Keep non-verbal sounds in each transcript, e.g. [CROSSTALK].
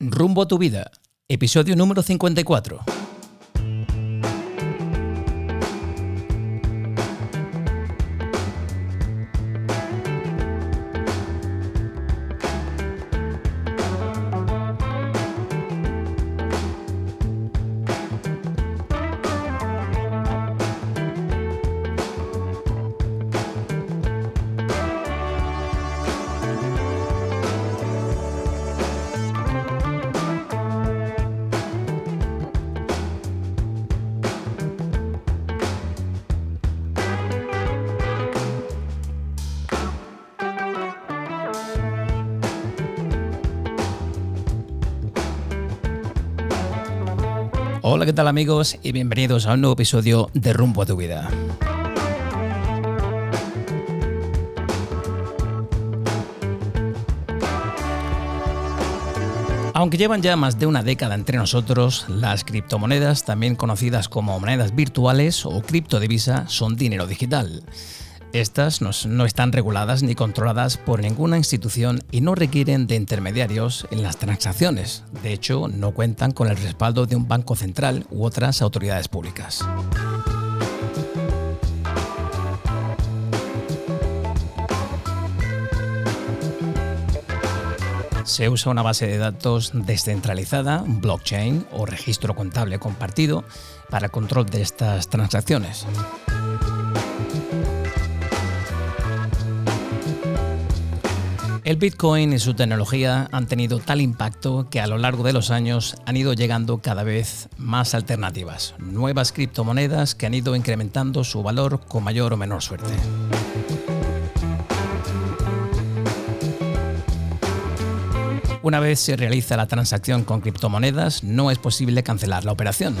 Rumbo a tu vida, episodio número 54. Amigos? Y bienvenidos a un nuevo episodio de Rumbo a tu vida. Aunque llevan ya más de una década entre nosotros, las criptomonedas, también conocidas como monedas virtuales o criptodivisa, son dinero digital. Estas no, están reguladas ni controladas por ninguna institución y no requieren de intermediarios en las transacciones. De hecho, no cuentan con el respaldo de un banco central u otras autoridades públicas. Se usa una base de datos descentralizada, blockchain o registro contable compartido para el control de estas transacciones. El Bitcoin y su tecnología han tenido tal impacto que a lo largo de los años han ido llegando cada vez más alternativas, nuevas criptomonedas que han ido incrementando su valor con mayor o menor suerte. Una vez se realiza la transacción con criptomonedas, no es posible cancelar la operación.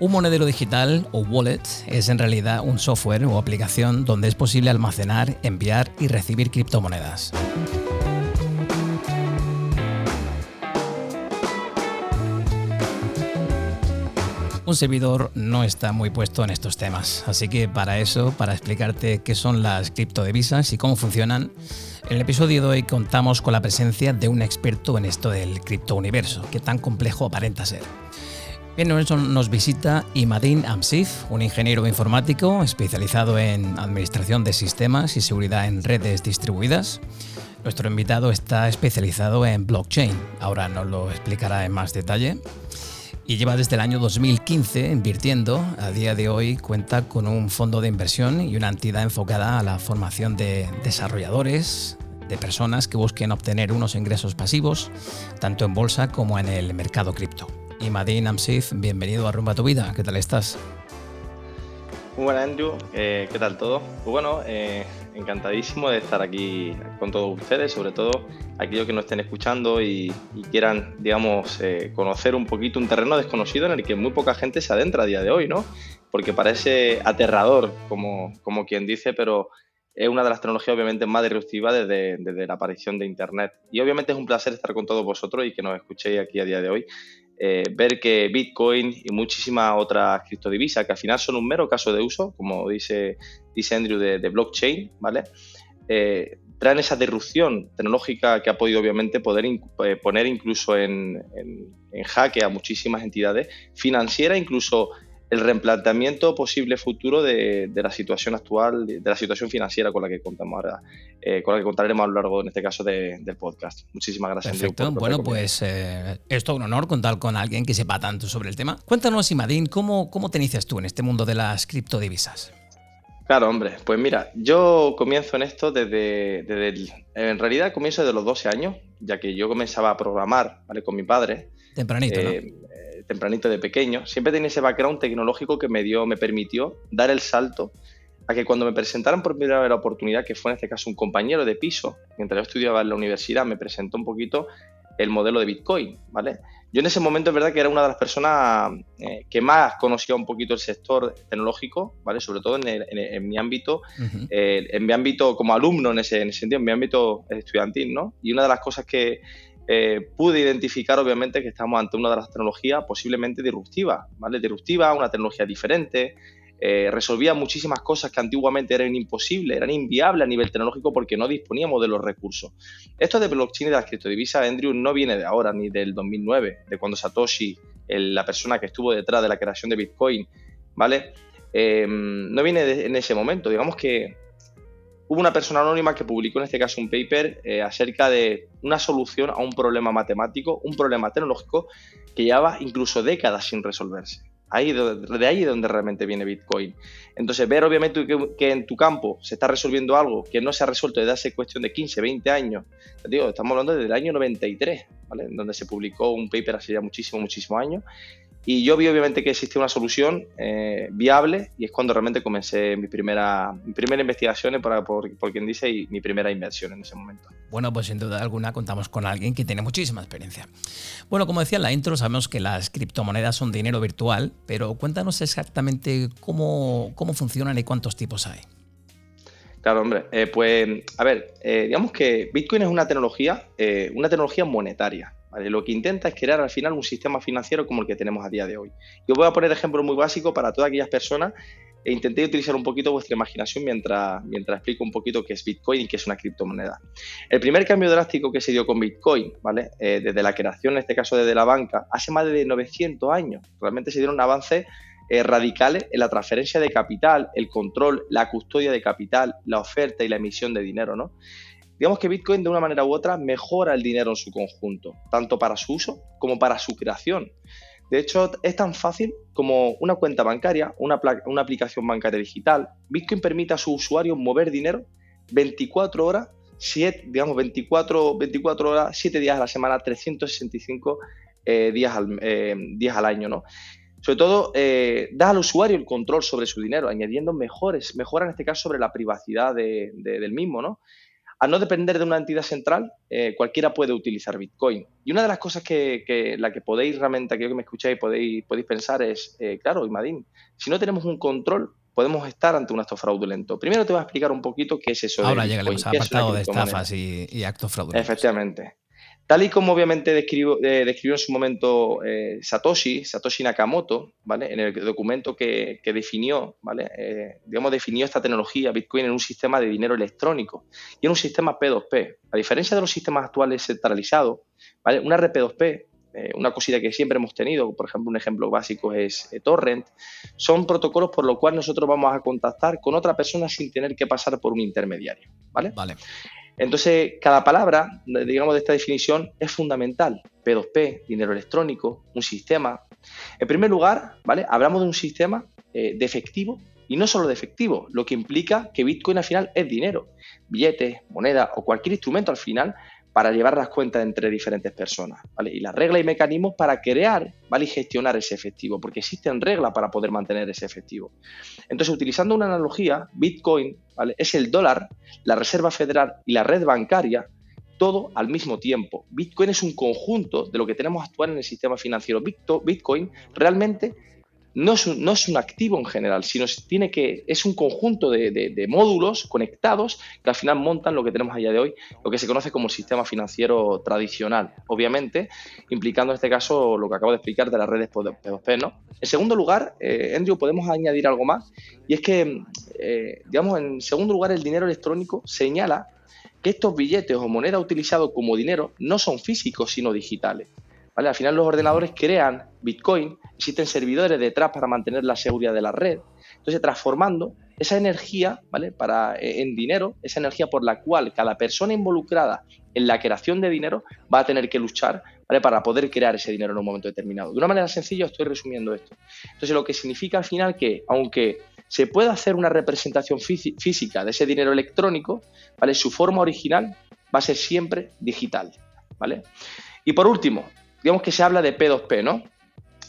Un monedero digital o wallet es en realidad un software o aplicación donde es posible almacenar, enviar y recibir criptomonedas. Un servidor no está muy puesto en estos temas, así que para eso, para explicarte qué son las criptodivisas y cómo funcionan, en el episodio de hoy contamos con la presencia de un experto en esto del criptouniverso, que tan complejo aparenta ser. Bien, nos visita Imadin Amsif, un ingeniero informático especializado en administración de sistemas y seguridad en redes distribuidas. Nuestro invitado está especializado en blockchain, ahora nos lo explicará en más detalle. Y lleva desde el año 2015 invirtiendo. A día de hoy cuenta con un fondo de inversión y una entidad enfocada a la formación de desarrolladores, de personas que busquen obtener unos ingresos pasivos, tanto en bolsa como en el mercado cripto. Y Madin Amsif, bienvenido a Rumba tu Vida. ¿Qué tal estás? Muy buenas, Andrew. Eh, ¿Qué tal todo? Pues bueno, eh, encantadísimo de estar aquí con todos ustedes, sobre todo aquellos que nos estén escuchando y, quieran, digamos, eh, conocer un poquito un terreno desconocido en el que muy poca gente se adentra a día de hoy, ¿no? Porque parece aterrador, como, como quien dice, pero es una de las tecnologías obviamente más disruptivas desde, desde, la aparición de Internet. Y obviamente es un placer estar con todos vosotros y que nos escuchéis aquí a día de hoy. Eh, ver que Bitcoin y muchísimas otras criptodivisas, que al final son un mero caso de uso, como dice, dice Andrew, de, blockchain, ¿vale? Eh, traen esa disrupción tecnológica que ha podido obviamente poder eh, poner incluso en, en, jaque a muchísimas entidades financieras, incluso el replanteamiento posible futuro de, la situación actual, de, la situación financiera con la que contamos ahora, eh, con la que contaremos a lo largo, en este caso, del podcast. Muchísimas gracias. Perfecto. bueno, pues eh, es todo un honor contar con alguien que sepa tanto sobre el tema. Cuéntanos, Imadín, ¿cómo, cómo te inicias tú en este mundo de las criptodivisas? Claro, hombre. Pues mira, yo comienzo en esto desde, desde en realidad comienzo desde los 12 años, ya que yo comenzaba a programar, ¿vale? Con mi padre. Tempranito, ¿no? Tempranito de pequeño, siempre tenía ese background tecnológico que me dio, me permitió dar el salto a que cuando me presentaron por primera vez la oportunidad, que fue en este caso un compañero de piso, mientras yo estudiaba en la universidad, me presentó un poquito el modelo de Bitcoin, ¿vale? Yo en ese momento es verdad que era una de las personas eh, que más conocía un poquito el sector tecnológico, ¿vale? Sobre todo en, mi ámbito, eh, en mi ámbito como alumno en ese, en ese sentido, en mi ámbito estudiantil, ¿no? Y una de las cosas que, eh, pude identificar obviamente que estamos ante una de las tecnologías posiblemente disruptivas, ¿vale? Disruptiva, una tecnología diferente, eh, resolvía muchísimas cosas que antiguamente eran imposibles, eran inviables a nivel tecnológico porque no disponíamos de los recursos. Esto de blockchain y de las criptodivisas, Andrew, no viene de ahora ni del 2009, de cuando Satoshi, la persona que estuvo detrás de la creación de Bitcoin, ¿vale? Em, no viene en ese momento. Digamos que hubo una persona anónima que publicó en este caso un paper eh, acerca de una solución a un problema matemático, un problema tecnológico que llevaba incluso décadas sin resolverse. Ahí, de ahí es donde realmente viene Bitcoin. Entonces, ver obviamente que, en tu campo se está resolviendo algo que no se ha resuelto desde hace cuestión de 15, 20 años. Digo, estamos hablando desde el año 93, ¿vale? donde se publicó un paper hace ya muchísimos, muchísimos años. Y yo vi obviamente que existía una solución eh, viable y es cuando realmente comencé mi primera, mi primera investigación, por, por, quien dice, y mi primera inversión en ese momento. Bueno, pues sin duda alguna contamos con alguien que tiene muchísima experiencia. Bueno, como decía en la intro, sabemos que las criptomonedas son dinero virtual, pero cuéntanos exactamente cómo, cómo funcionan y cuántos tipos hay. Claro, hombre. Eh, pues, a ver, eh, digamos que Bitcoin es una tecnología, una tecnología monetaria. Lo que intenta es crear al final un sistema financiero como el que tenemos a día de hoy. Yo voy a poner ejemplo muy básico para todas aquellas personas e intenté utilizar un poquito vuestra imaginación mientras, mientras explico un poquito qué es Bitcoin y qué es una criptomoneda. El primer cambio drástico que se dio con Bitcoin, ¿vale? Eh, desde la creación, en este caso desde la banca, hace más de 900 años. Realmente se dieron avances eh, radicales en la transferencia de capital, el control, la custodia de capital, la oferta y la emisión de dinero, ¿no? Digamos que Bitcoin de una manera u otra mejora el dinero en su conjunto, tanto para su uso como para su creación. De hecho, es tan fácil como una cuenta bancaria, una, una aplicación bancaria digital. Bitcoin permite a su usuario mover dinero 24 horas, 7, digamos 24, 24 horas, 7 días a la semana, 365 eh, días, al, eh, días al año, ¿no? Sobre todo, eh, da al usuario el control sobre su dinero, añadiendo mejores, mejora en este caso sobre la privacidad del mismo, ¿no? Al no depender de una entidad central, eh, cualquiera puede utilizar Bitcoin. Y una de las cosas que, la que podéis realmente, aquello que me escucháis, podéis, podéis pensar es, eh, claro, Imadín, si no tenemos un control, podemos estar ante un acto fraudulento. Primero te voy a explicar un poquito qué es eso. Ahora llegaremos al apartado de estafas y, y actos fraudulentos. Efectivamente. Tal y como obviamente describió, eh, describió en su momento eh, Satoshi, Nakamoto, ¿vale? En el documento que, definió, ¿vale? Eh, digamos, definió esta tecnología Bitcoin en un sistema de dinero electrónico y en un sistema P2P. A diferencia de los sistemas actuales centralizados. Una red P2P, una cosita que siempre hemos tenido, por ejemplo, un ejemplo básico es Torrent, son protocolos por los cuales nosotros vamos a contactar con otra persona sin tener que pasar por un intermediario, ¿vale? Vale. Entonces, cada palabra, digamos, de esta definición es fundamental. P2P, dinero electrónico, un sistema. En primer lugar, ¿vale? Hablamos de un sistema eh, de efectivo y no solo de efectivo, lo que implica que Bitcoin al final es dinero. Billetes, moneda o cualquier instrumento al final para llevar las cuentas entre diferentes personas. ¿vale? Y las reglas y mecanismos para crear ¿vale? y gestionar ese efectivo, porque existen reglas para poder mantener ese efectivo. Entonces, utilizando una analogía, Bitcoin ¿vale? es el dólar, la Reserva Federal y la red bancaria, todo al mismo tiempo. Bitcoin es un conjunto de lo que tenemos actual en el sistema financiero. Bitcoin realmente no es, un, no es un activo en general, sino tiene que, es un conjunto de, módulos conectados que al final montan lo que tenemos a día de hoy, lo que se conoce como el sistema financiero tradicional, obviamente, implicando en este caso lo que acabo de explicar de las redes P2P. ¿no? En segundo lugar, eh, Andrew, podemos añadir algo más, y es que, eh, digamos, en segundo lugar, el dinero electrónico señala que estos billetes o monedas utilizados como dinero no son físicos, sino digitales. Al final los ordenadores crean Bitcoin, existen servidores detrás para mantener la seguridad de la red. Entonces, transformando esa energía ¿vale? para, eh, en dinero, esa energía por la cual cada persona involucrada en la creación de dinero va a tener que luchar ¿vale? para poder crear ese dinero en un momento determinado. De una manera sencilla estoy resumiendo esto. Entonces, lo que significa al final que, aunque se pueda hacer una representación física de ese dinero electrónico, ¿vale? su forma original va a ser siempre digital. ¿vale? Y por último, digamos que se habla de P2P, ¿no?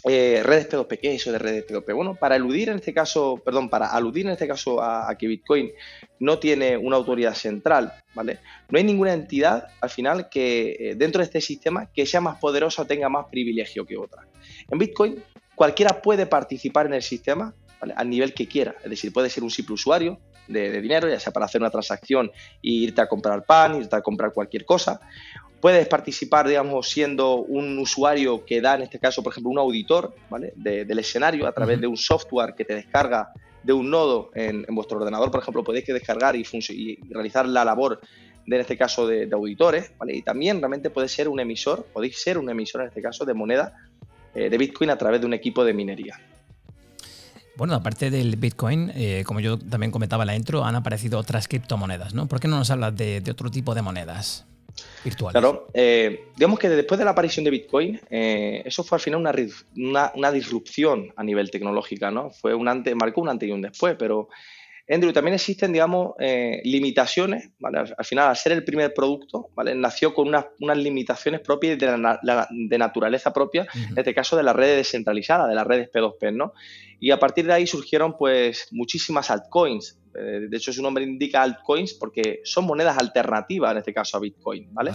Eh, redes P2P, ¿qué es eso de redes P2P? Bueno, para eludir en este caso, perdón, para aludir en este caso a, que Bitcoin no tiene una autoridad central, ¿vale? No hay ninguna entidad al final que eh, dentro de este sistema que sea más poderosa o tenga más privilegio que otra. En Bitcoin cualquiera puede participar en el sistema ¿vale? al nivel que quiera, es decir, puede ser un simple usuario de, de dinero, ya sea para hacer una transacción e irte a comprar pan, irte a comprar cualquier cosa, Puedes participar, digamos, siendo un usuario que da, en este caso, por ejemplo, un auditor ¿vale? del escenario a través de un software que te descarga de un nodo en, vuestro ordenador, por ejemplo, podéis descargar y, realizar la labor de, en este caso, de, auditores, ¿vale? Y también realmente puede ser un emisor, podéis ser un emisor en este caso de moneda eh, de Bitcoin a través de un equipo de minería. Bueno, aparte del Bitcoin, eh, como yo también comentaba en la intro, han aparecido otras criptomonedas, ¿no? ¿Por qué no nos hablas de, otro tipo de monedas virtuales? Claro, eh, digamos que después de la aparición de Bitcoin, eh, eso fue al final una, una, disrupción a nivel tecnológico, ¿no? Fue un antes, marcó un antes y un después, pero Andrew, también existen, digamos, limitaciones, ¿vale? Al, final, al ser el primer producto, ¿vale? Nació con unas, limitaciones propias de, de naturaleza propia, en este caso de las redes descentralizadas, de las redes P2P, ¿no? Y a partir de ahí surgieron pues muchísimas altcoins. Eh, de hecho, su nombre indica altcoins porque son monedas alternativas, en este caso a Bitcoin, ¿vale?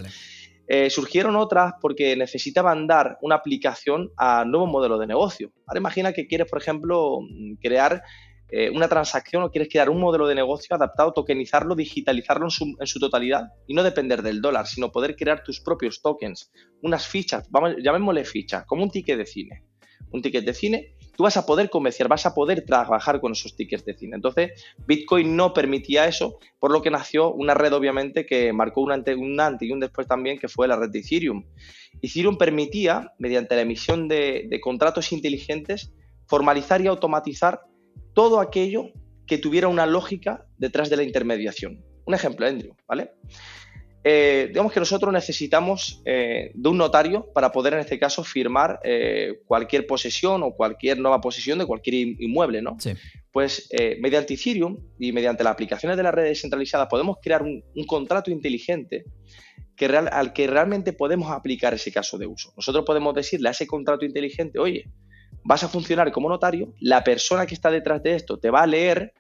Eh, surgieron otras porque necesitaban dar una aplicación a nuevos modelos de negocio. Ahora imagina que quieres, por ejemplo, crear eh, una transacción o quieres crear un modelo de negocio adaptado, tokenizarlo, digitalizarlo en su, totalidad y no depender del dólar, sino poder crear tus propios tokens, unas fichas, vamos, llamémosle fichas, como un ticket de cine. Un ticket de cine tú vas a poder comerciar, vas a poder trabajar con esos tickets de cine. Entonces, Bitcoin no permitía eso, por lo que nació una red, obviamente, que marcó un antes, y un después también, que fue la red de Ethereum. Ethereum permitía, mediante la emisión de contratos inteligentes, formalizar y automatizar todo aquello que tuviera una lógica detrás de la intermediación. Un ejemplo, Andrew, ¿vale? Eh, digamos que nosotros necesitamos eh, de un notario para poder, en este caso, firmar eh, cualquier posesión o cualquier nueva posesión de cualquier inmueble, ¿no? Pues mediante Ethereum y mediante las aplicaciones de la red descentralizada podemos crear un, contrato inteligente que al que realmente podemos aplicar ese caso de uso. Nosotros podemos decirle a ese contrato inteligente, oye, vas a funcionar como notario, la persona que está detrás de esto te va a leer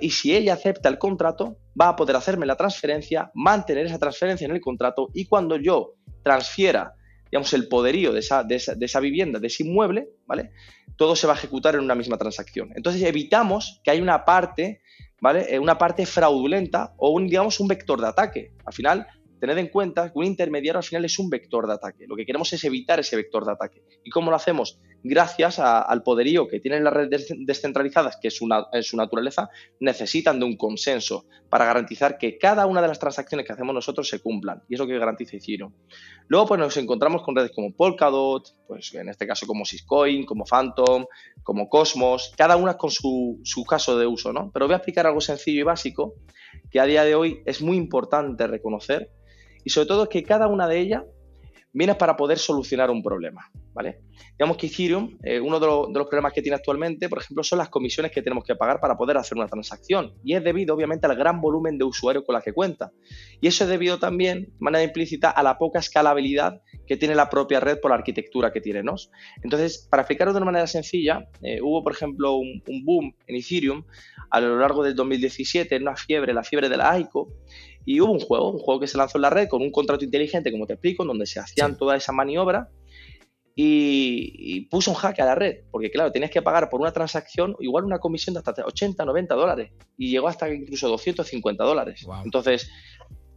y si ella acepta el contrato, va a poder hacerme la transferencia, mantener esa transferencia en el contrato y cuando yo transfiera, digamos, el poderío de esa, de esa, vivienda, de ese inmueble, ¿vale? Todo se va a ejecutar en una misma transacción. Entonces evitamos que haya una parte, ¿vale? Eh, una parte fraudulenta o un, digamos, un vector de ataque. Al final, tened en cuenta que un intermediario al final es un vector de ataque. Lo que queremos es evitar ese vector de ataque. ¿Y cómo lo hacemos? Gracias al poderío que tienen las redes descentralizadas, que es su, naturaleza, necesitan de un consenso para garantizar que cada una de las transacciones que hacemos nosotros se cumplan. Y es lo que garantiza Ethereum. Luego pues nos encontramos con redes como Polkadot, pues en este caso como Syscoin, como Phantom, como Cosmos, cada una con su, su caso de uso, ¿no? Pero voy a explicar algo sencillo y básico que a día de hoy es muy importante reconocer y sobre todo es que cada una de ellas viene para poder solucionar un problema, ¿vale? Digamos que Ethereum, eh, uno de, los problemas que tiene actualmente, por ejemplo, son las comisiones que tenemos que pagar para poder hacer una transacción. Y es debido, obviamente, al gran volumen de usuarios con la que cuenta. Y eso es debido también, de manera implícita, a la poca escalabilidad que tiene la propia red por la arquitectura que tiene ¿no? Entonces, para explicarlo de una manera sencilla, eh, hubo, por ejemplo, un, boom en Ethereum a lo largo del 2017, en una fiebre, la fiebre de la ICO, y hubo un juego, un juego que se lanzó en la red con un contrato inteligente, como te explico, en donde se hacían toda esa maniobra y, puso un jaque a la red, porque claro, tenías que pagar por una transacción igual una comisión de hasta 80, 90 dólares y llegó hasta incluso 250 dólares. Entonces,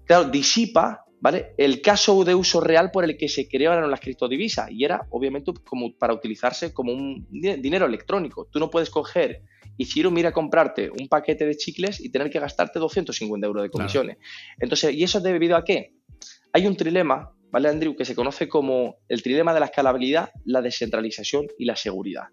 claro, disipa ¿vale? el caso de uso real por el que se crearon las criptodivisas y era obviamente como para utilizarse como un dinero electrónico. Tú no puedes coger y Ciro mira a comprarte un paquete de chicles y tener que gastarte 250 euros de comisiones. Entonces, ¿y eso es debido a qué? Hay un trilema, ¿vale, Andrew? Que se conoce como el trilema de la escalabilidad, la descentralización y la seguridad.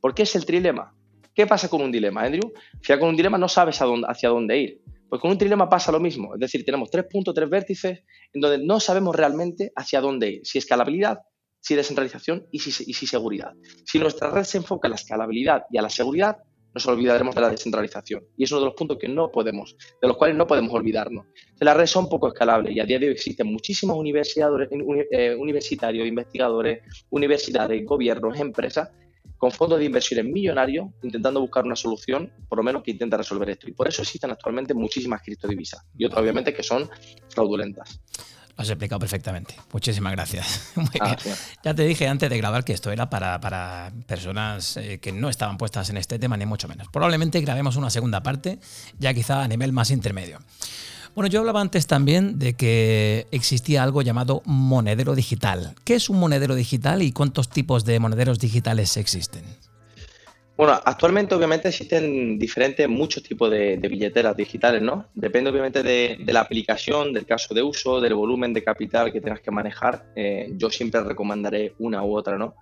¿Por qué es el trilema? ¿Qué pasa con un dilema, Andrew? Si con un dilema no sabes hacia dónde ir. Pues con un trilema pasa lo mismo. Es decir, tenemos tres puntos, tres vértices, en donde no sabemos realmente hacia dónde ir. Si escalabilidad, si descentralización y si, y si seguridad. Si nuestra red se enfoca en la escalabilidad y a la seguridad, nos olvidaremos de la descentralización. Y es uno de los puntos que no podemos, de los cuales no podemos olvidarnos. Las redes son poco escalables y a día de hoy existen muchísimos eh, universitarios, investigadores, universidades, gobiernos, empresas con fondos de inversiones millonarios intentando buscar una solución, por lo menos que intenta resolver esto. Y por eso existen actualmente muchísimas criptodivisas y otras obviamente que son fraudulentas. Lo has explicado perfectamente. Muchísimas gracias. [LAUGHS] Ah, ya te dije antes de grabar que esto era para, personas eh, que no estaban puestas en este tema, ni mucho menos. Probablemente grabemos una segunda parte, ya quizá a nivel más intermedio. Bueno, yo hablaba antes también de que existía algo llamado monedero digital. ¿Qué es un monedero digital y cuántos tipos de monederos digitales existen? Bueno, actualmente obviamente existen diferentes, muchos tipos de, billeteras digitales, ¿no? Depende obviamente de, la aplicación, del caso de uso, del volumen de capital que tengas que manejar. Eh, yo siempre recomendaré una u otra, ¿no?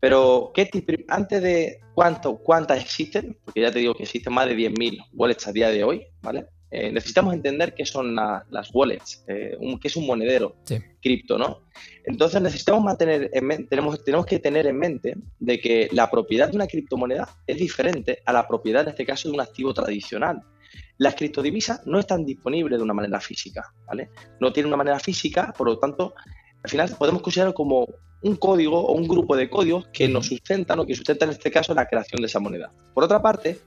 Pero, ¿qué antes de cuánto, cuántas existen, porque ya te digo que existen más de 10.000 wallets a día de hoy, ¿vale? Eh, necesitamos entender qué son las wallets, eh, qué es un monedero cripto, ¿no? Entonces necesitamos mantener en tenemos, tenemos que tener en mente de que la propiedad de una criptomoneda es diferente a la propiedad, en este caso, de un activo tradicional. Las criptodivisas no están disponibles de una manera física, ¿vale? No tienen una manera física, por lo tanto, al final podemos considerarlo como un código o un grupo de códigos que nos sustentan o que sustentan en este caso la creación de esa moneda. Por otra parte,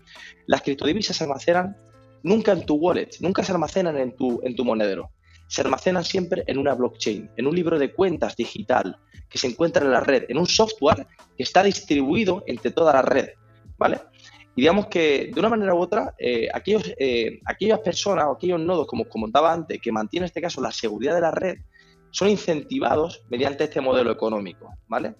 las criptodivisas se almacenan nunca en tu wallet, nunca se almacenan en tu, en tu monedero. Se almacenan siempre en una blockchain, en un libro de cuentas digital que se encuentra en la red, en un software que está distribuido entre toda la red, ¿vale? Y digamos que de una manera u otra, eh, aquellos, eh, aquellas personas o aquellos nodos, como comentaba antes, que mantienen en este caso la seguridad de la red, son incentivados mediante este modelo económico, ¿vale?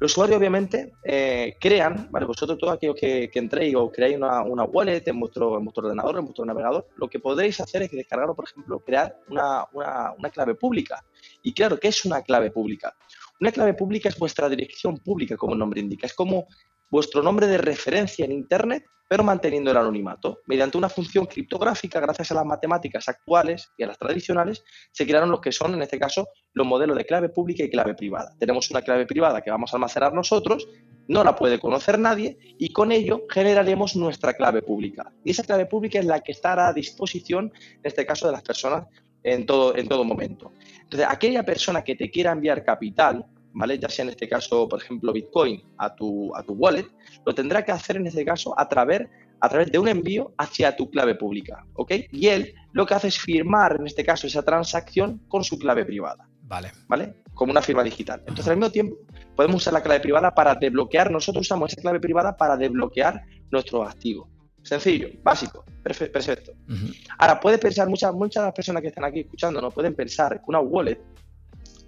Los usuarios, obviamente, eh, crean, ¿vale? Vosotros todos aquellos que, entréis o creáis una, wallet en vuestro, en vuestro ordenador, en vuestro navegador, lo que podréis hacer es descargar, por ejemplo, crear una, una clave pública. Y claro, ¿qué es una clave pública? Una clave pública es vuestra dirección pública, como el nombre indica. Es como vuestro nombre de referencia en Internet, pero manteniendo el anonimato. Mediante una función criptográfica, gracias a las matemáticas actuales y a las tradicionales, se crearon los que son, en este caso, los modelos de clave pública y clave privada. Tenemos una clave privada que vamos a almacenar nosotros, no la puede conocer nadie, y con ello generaremos nuestra clave pública. Y esa clave pública es la que estará a disposición, en este caso, de las personas en todo, en todo momento. Entonces, aquella persona que te quiera enviar capital, ¿vale? Ya sea en este caso, por ejemplo, Bitcoin a tu, a tu wallet, lo tendrá que hacer en este caso a través, a través de un envío hacia tu clave pública, ¿ok? Y él lo que hace es firmar, en este caso, esa transacción con su clave privada. Vale. ¿Vale? Como una firma digital. Entonces, al mismo tiempo, podemos usar la clave privada para desbloquear, nosotros usamos esa clave privada para desbloquear nuestros activos. Sencillo, básico, perfecto. Ahora, puede pensar, muchas, muchas de las personas que están aquí escuchando, no pueden pensar que una wallet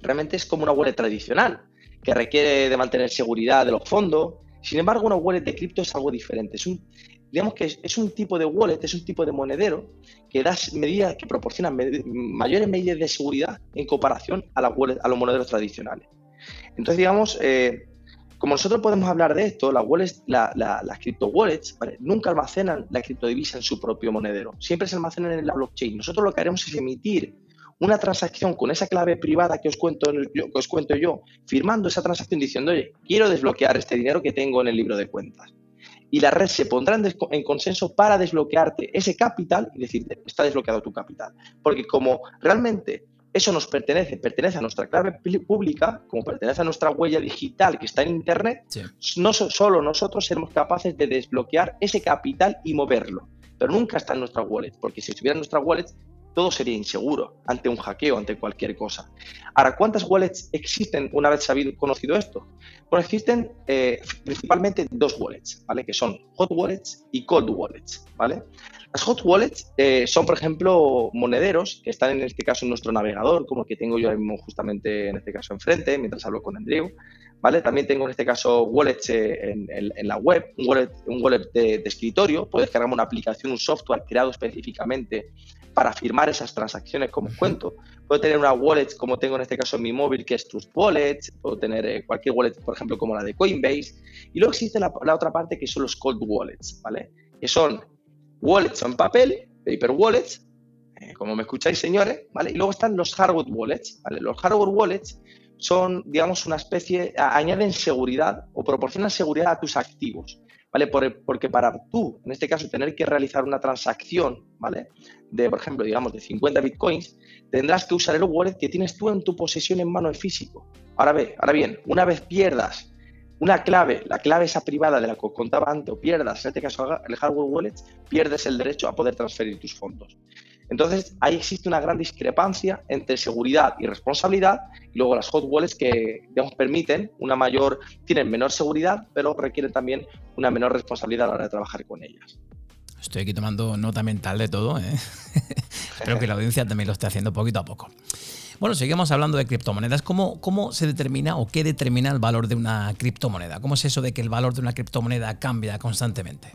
realmente es como una wallet tradicional, que requiere de mantener seguridad de los fondos. Sin embargo, una wallet de cripto es algo diferente. Es un, digamos que es, un tipo de wallet, es un tipo de monedero que da medidas, que proporciona mayores medidas de seguridad en comparación a, la a los monederos tradicionales. Entonces, digamos, eh, como nosotros podemos hablar de esto, las, wallets, las crypto wallets nunca almacenan la criptodivisa en su propio monedero, siempre se almacenan en la blockchain. Nosotros lo que haremos es emitir una transacción con esa clave privada que os cuento, yo, que os cuento yo, firmando esa transacción diciendo, oye, quiero desbloquear este dinero que tengo en el libro de cuentas. Y la red se pondrá en, consenso para desbloquearte ese capital y decirte, está desbloqueado tu capital. Porque como realmente eso nos pertenece, pertenece a nuestra clave pública, como pertenece a nuestra huella digital que está en Internet, no solo nosotros seremos capaces de desbloquear ese capital y moverlo, pero nunca está en nuestra wallet, porque si estuviera en nuestra wallet todo sería inseguro ante un hackeo, ante cualquier cosa. Ahora, ¿cuántas wallets existen una vez sabido, conocido esto? Bueno, existen eh, principalmente dos wallets, ¿vale? Que son hot wallets y cold wallets, ¿vale? Las hot wallets eh, son, por ejemplo, monederos que están en este caso en nuestro navegador, como el que tengo yo mismo justamente en este caso enfrente, mientras hablo con Andrew, ¿vale? También tengo en este caso wallets eh, en, la web, un wallet, un wallet de, de escritorio, puedes cargar una aplicación, un software creado específicamente para firmar esas transacciones como cuento. Puedo tener una wallet como tengo en este caso en mi móvil, que es Trust Wallet, puedo tener eh, cualquier wallet, por ejemplo, como la de Coinbase. Y luego existe la, otra parte que son los cold wallets, ¿vale? Que son wallets en papel, paper wallets, eh, como me escucháis, señores, ¿vale? Y luego están los hardware wallets, ¿vale? Los hardware wallets son, digamos, una especie, añaden seguridad o proporcionan seguridad a tus activos. ¿vale? porque para tú, en este caso, tener que realizar una transacción, ¿vale? De, por ejemplo, digamos, de 50 bitcoins, tendrás que usar el wallet que tienes tú en tu posesión en mano de físico. Ahora, ve, ahora bien, una vez pierdas una clave, la clave esa privada de la que contaba antes, o pierdas, en este caso el hardware wallet, pierdes el derecho a poder transferir tus fondos. Entonces, ahí existe una gran discrepancia entre seguridad y responsabilidad, y luego las hot wallets que, digamos, permiten una mayor, tienen menor seguridad, pero requieren también una menor responsabilidad a la hora de trabajar con ellas. Estoy aquí tomando nota mental de todo, ¿eh? [LAUGHS] espero que la audiencia también lo esté haciendo poquito a poco. Bueno, seguimos hablando de criptomonedas. ¿Cómo, ¿Cómo se determina o qué determina el valor de una criptomoneda? ¿Cómo es eso de que el valor de una criptomoneda cambia constantemente?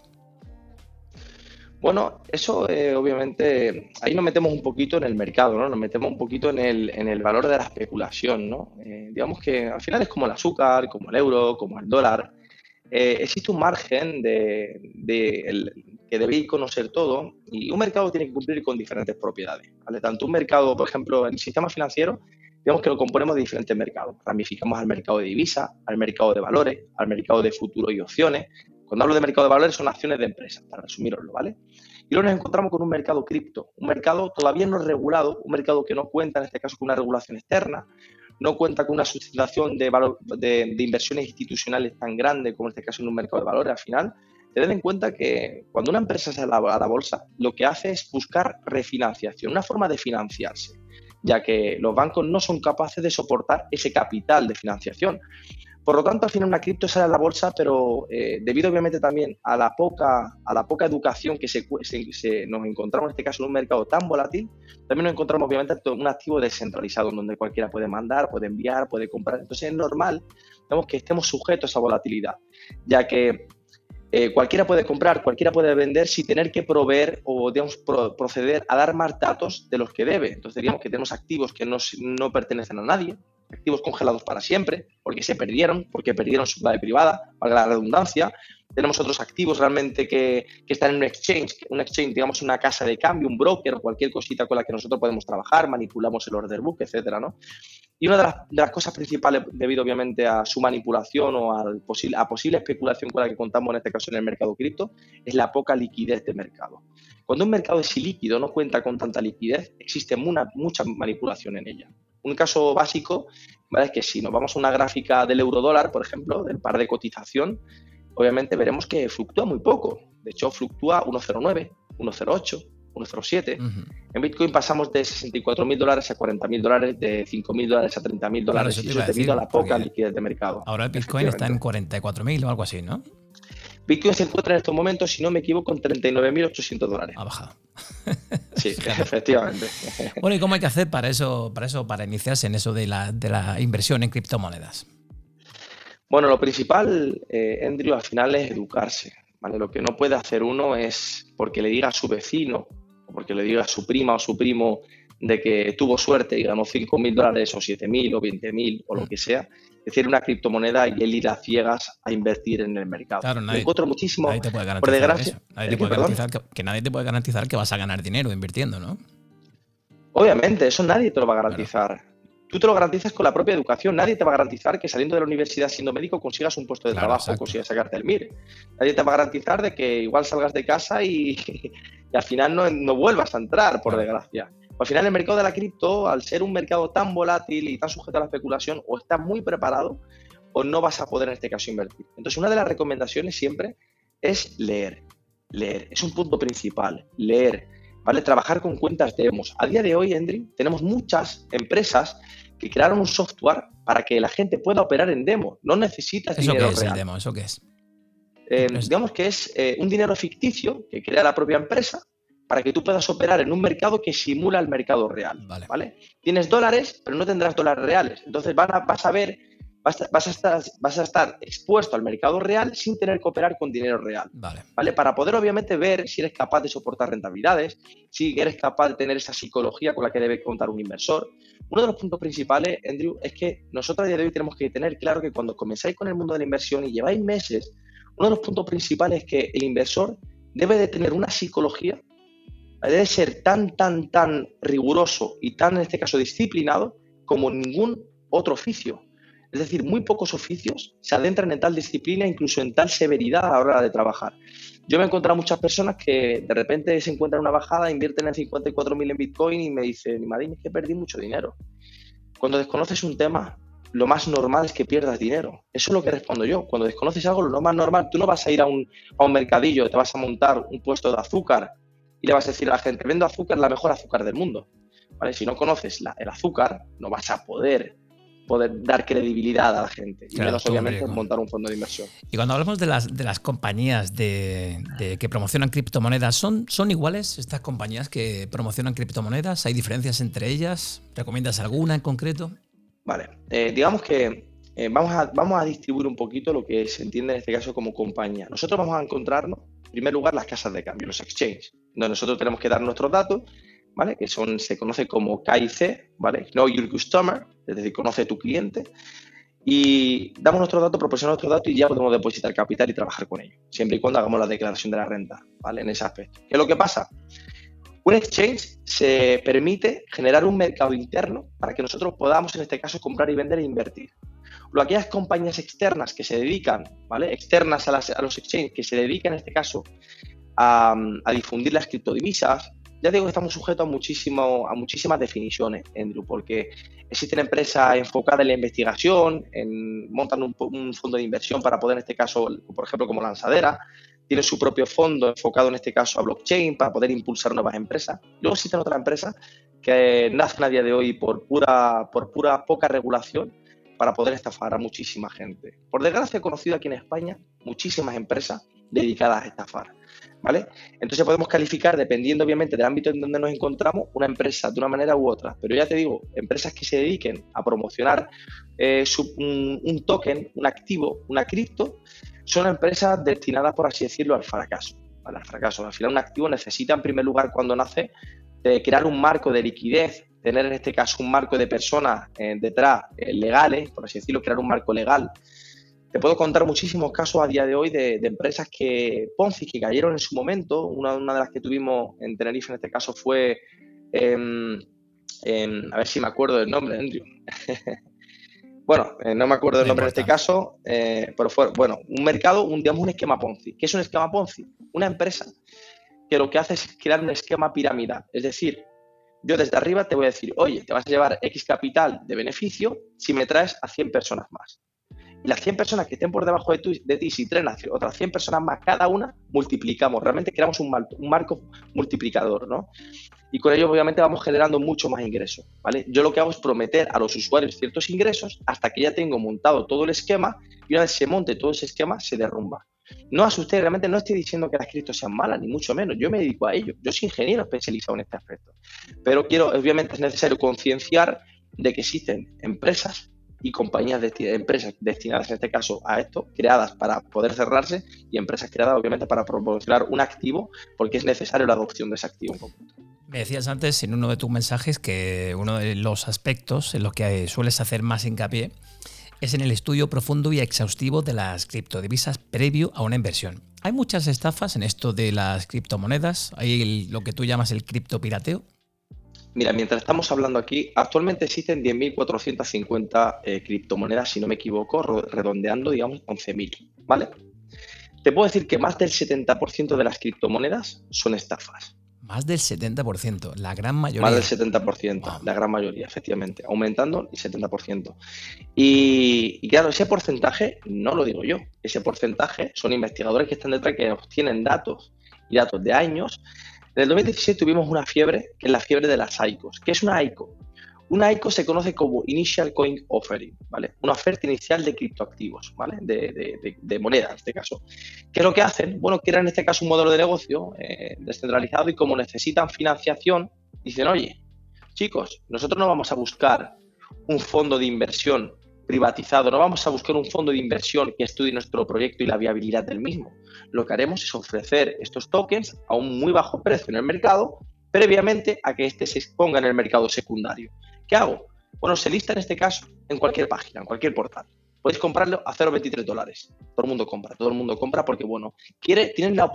Bueno, eso eh, obviamente, ahí nos metemos un poquito en el mercado, ¿no? Nos metemos un poquito en el, en el valor de la especulación, ¿no? Eh, digamos que al final es como el azúcar, como el euro, como el dólar. Eh, existe un margen de, que debéis conocer todo y un mercado tiene que cumplir con diferentes propiedades. ¿vale? Tanto un mercado, por ejemplo, en el sistema financiero, digamos que lo componemos de diferentes mercados. Ramificamos al mercado de divisas, al mercado de valores, al mercado de futuro y opciones. Cuando hablo de mercado de valores son acciones de empresas, para resumiroslo, ¿vale? Y luego nos encontramos con un mercado cripto, un mercado todavía no regulado, un mercado que no cuenta en este caso con una regulación externa, no cuenta con una suscitación de, de, inversiones institucionales tan grande como en este caso en un mercado de valores al final, tened en cuenta que cuando una empresa se va a la bolsa, lo que hace es buscar refinanciación, una forma de financiarse, ya que los bancos no son capaces de soportar ese capital de financiación. Por lo tanto, al final una cripto sale a la bolsa, pero eh, debido obviamente también a la poca, a la poca educación que se, nos encontramos en este caso en un mercado tan volátil, también nos encontramos obviamente un activo descentralizado donde cualquiera puede mandar, puede enviar, puede comprar. Entonces es normal que estemos sujetos a esa volatilidad, ya que eh, cualquiera puede comprar, cualquiera puede vender sin tener que proveer o digamos, proceder a dar más datos de los que debe. Entonces digamos que tenemos activos que no, no pertenecen a nadie, activos congelados para siempre, porque se perdieron, porque perdieron su clave privada, valga la redundancia. Tenemos otros activos realmente que, que, están en un exchange, un exchange, digamos, una casa de cambio, un broker cualquier cosita con la que nosotros podemos trabajar, manipulamos el order book, etcétera, ¿no? Y una de las, cosas principales, debido obviamente a su manipulación o al posible, a posible especulación con la que contamos en este caso en el mercado cripto, es la poca liquidez de mercado. Cuando un mercado es ilíquido, no cuenta con tanta liquidez, existe mucha manipulación en ella. Un caso básico es que si nos vamos a una gráfica del euro dólar, por ejemplo, del par de cotización, obviamente veremos que fluctúa muy poco. De hecho, fluctúa 1,09, 1,08, 1,07. En Bitcoin pasamos de 64 mil dólares a 40 mil dólares, de 5 mil dólares a 30 mil dólares. y eso debido a la poca liquidez de mercado. Ahora el Bitcoin está en 44 mil o algo así, ¿no? Bitcoin se encuentra en estos momentos, si no me equivoco, en 39.800 dólares. Ha bajado. [LAUGHS] Sí, [LAUGHS] efectivamente. [LAUGHS] Bueno, ¿y cómo hay que hacer para eso, para eso, para iniciarse en eso de la, de la inversión en criptomonedas? Bueno, lo principal, eh, Andrew, al final es educarse. ¿vale? Lo que no puede hacer uno es porque le diga a su vecino, o porque le diga a su prima o su primo de que tuvo suerte y ganó 5.000 dólares o 7.000 o 20.000 o lo mm. que sea, decir una criptomoneda y él ir a ciegas a invertir en el mercado. Claro, nadie, encuentro muchísimo, te puede garantizar por desgracia, nadie te puede garantizar que, nadie te puede garantizar que vas a ganar dinero invirtiendo, ¿no? Obviamente, eso nadie te lo va a garantizar. Tú te lo garantizas con la propia educación. Nadie te va a garantizar que saliendo de la universidad siendo médico consigas un puesto de trabajo, consigas sacarte el MIR. Nadie te va a garantizar de que igual salgas de casa y, [LAUGHS] al final no, no, vuelvas a entrar, por desgracia. Al final el mercado de la cripto, al ser un mercado tan volátil y tan sujeto a la especulación, o estás muy preparado o no vas a poder en este caso invertir. Entonces una de las recomendaciones siempre es leer. Leer, es un punto principal, leer, ¿vale? Trabajar con cuentas demos. A día de hoy, Endry, tenemos muchas empresas que crearon un software para que la gente pueda operar en demo. No necesitas ¿Eso dinero qué es real. el demo? ¿Eso qué es? Eh, digamos que es eh, un dinero ficticio que crea la propia empresa para que tú puedas operar en un mercado que simula el mercado real. Vale. Tienes dólares, pero no tendrás dólares reales. Entonces vas a, vas a ver, vas a, estar, vas a estar expuesto al mercado real sin tener que operar con dinero real. Vale. ¿Vale? Para poder obviamente ver si eres capaz de soportar rentabilidades, si eres capaz de tener esa psicología con la que debe contar un inversor. Uno de los puntos principales, Andrew, es que nosotros a día de hoy tenemos que tener claro que cuando comenzáis con el mundo de la inversión y lleváis meses, uno de los puntos principales es que el inversor debe de tener una psicología debe ser tan, tan, tan riguroso y tan, en este caso, disciplinado como ningún otro oficio. Es decir, muy pocos oficios se adentran en tal disciplina, incluso en tal severidad a la hora de trabajar. Yo me he encontrado muchas personas que de repente se encuentran una bajada, invierten en 54.000 en Bitcoin y me dicen, Madín, es que perdí mucho dinero. Cuando desconoces un tema, lo más normal es que pierdas dinero. Eso es lo que respondo yo. Cuando desconoces algo, lo más normal, tú no vas a ir a un, a un mercadillo, te vas a montar un puesto de azúcar y le vas a decir a la gente, vendo azúcar, la mejor azúcar del mundo. ¿Vale? Si no conoces el azúcar, no vas a poder poder dar credibilidad a la gente. Y menos, obviamente, montar un fondo de inversión. Y cuando hablamos de las, de las compañías de, que promocionan criptomonedas, ¿son, ¿son iguales estas compañías que promocionan criptomonedas? ¿Hay diferencias entre ellas? ¿Recomiendas alguna en concreto? Vale, eh, digamos que eh, vamos, a, vamos a distribuir un poquito lo que se entiende en este caso como compañía. Nosotros vamos a encontrarnos, en primer lugar, las casas de cambio, los exchanges, donde nosotros tenemos que dar nuestros datos ¿vale? Que son, se conoce como KIC, ¿vale? Know Your Customer, es decir, conoce tu cliente. Y damos nuestros datos, proporcionamos nuestros datos y ya podemos depositar capital y trabajar con ellos, siempre y cuando hagamos la declaración de la renta, ¿vale? En ese aspecto. ¿Qué es lo que pasa? Un exchange se permite generar un mercado interno para que nosotros podamos, en este caso, comprar y vender e invertir. Aquellas compañías externas que se dedican, ¿vale? Externas a, los exchanges, que se dedican, en este caso, a, a difundir las criptodivisas, ya digo que estamos sujetos a, muchísimo, a muchísimas definiciones, Andrew, porque existen empresas enfocadas en la investigación, en, montan un, fondo de inversión para poder, en este caso, por ejemplo, como Lanzadera, tiene su propio fondo enfocado en este caso a blockchain para poder impulsar nuevas empresas. Luego existen otras empresas que nacen a día de hoy por pura, por pura poca regulación para poder estafar a muchísima gente. Por desgracia, he conocido aquí en España muchísimas empresas dedicadas a estafar. ¿Vale? Entonces podemos calificar, dependiendo obviamente del ámbito en donde nos encontramos, una empresa de una manera u otra. Pero ya te digo, empresas que se dediquen a promocionar eh, un, token, un activo, una cripto, son empresas destinadas, por así decirlo, al fracaso. Al fracaso. Al final, un activo necesita, en primer lugar, cuando nace, crear un marco de liquidez, tener en este caso un marco de personas eh, detrás eh, legales, por así decirlo, crear un marco legal te puedo contar muchísimos casos a día de hoy de, empresas que Ponzi que cayeron en su momento. Una, una, de las que tuvimos en Tenerife en este caso fue, em, em, a ver si me acuerdo del nombre, Andrew. [LAUGHS] bueno, eh, no me acuerdo del nombre en este caso, eh, pero fue, bueno, un mercado, un, digamos un esquema Ponzi. ¿Qué es un esquema Ponzi? Una empresa que lo que hace es crear un esquema piramidal. Es decir, yo desde arriba te voy a decir, oye, te vas a llevar X capital de beneficio si me traes a 100 personas más y las 100 personas que estén por debajo de, de ti, si traen otras 100 personas más cada una, multiplicamos, realmente creamos un, marco multiplicador, ¿no? Y con ello obviamente vamos generando mucho más ingresos, ¿vale? Yo lo que hago es prometer a los usuarios ciertos ingresos hasta que ya tengo montado todo el esquema y una vez se monte todo ese esquema se derrumba. No asusté, realmente no estoy diciendo que las criptos sean malas, ni mucho menos. Yo me dedico a ello. Yo soy ingeniero especializado en este aspecto. Pero quiero, obviamente es necesario concienciar de que existen empresas y compañías de empresas destinadas en este caso a esto, creadas para poder cerrarse y empresas creadas obviamente para proporcionar un activo porque es necesario la adopción de ese activo Me decías antes en uno de tus mensajes que uno de los aspectos en los que sueles hacer más hincapié es en el estudio profundo y exhaustivo de las criptodivisas previo a una inversión. Hay muchas estafas en esto de las criptomonedas, hay lo que tú llamas el criptopirateo. Mira, mientras estamos hablando aquí, actualmente existen 10.450 eh, criptomonedas, si no me equivoco, redondeando, digamos, 11.000, ¿vale? Te puedo decir que más del 70% de las criptomonedas son estafas. Más del 70%, la gran mayoría. Más del 70%, la gran mayoría, efectivamente, aumentando el 70%. Y, y, claro, ese porcentaje no lo digo yo, ese porcentaje son investigadores que están detrás que obtienen datos y datos de años en el 2017 tuvimos una fiebre, que es la fiebre de las ICOs. ¿Qué es una ICO? Una ICO se conoce como Initial Coin Offering, ¿vale? Una oferta inicial de criptoactivos, ¿vale? De, moneda, en este caso. ¿Qué es lo que hacen? Bueno, quieren en este caso un modelo de negocio eh, descentralizado y como necesitan financiación, dicen, oye, chicos, nosotros no vamos a buscar un fondo de inversión privatizado, no vamos a buscar un fondo de inversión que estudie nuestro proyecto y la viabilidad del mismo. Lo que haremos es ofrecer estos tokens a un muy bajo precio en el mercado, previamente a que éste se exponga en el mercado secundario. ¿Qué hago? Bueno, se lista en este caso en cualquier página, en cualquier portal. Podéis comprarlo a 0,23 dólares. Todo el mundo compra, todo el mundo compra porque, bueno, quiere, tienen, la,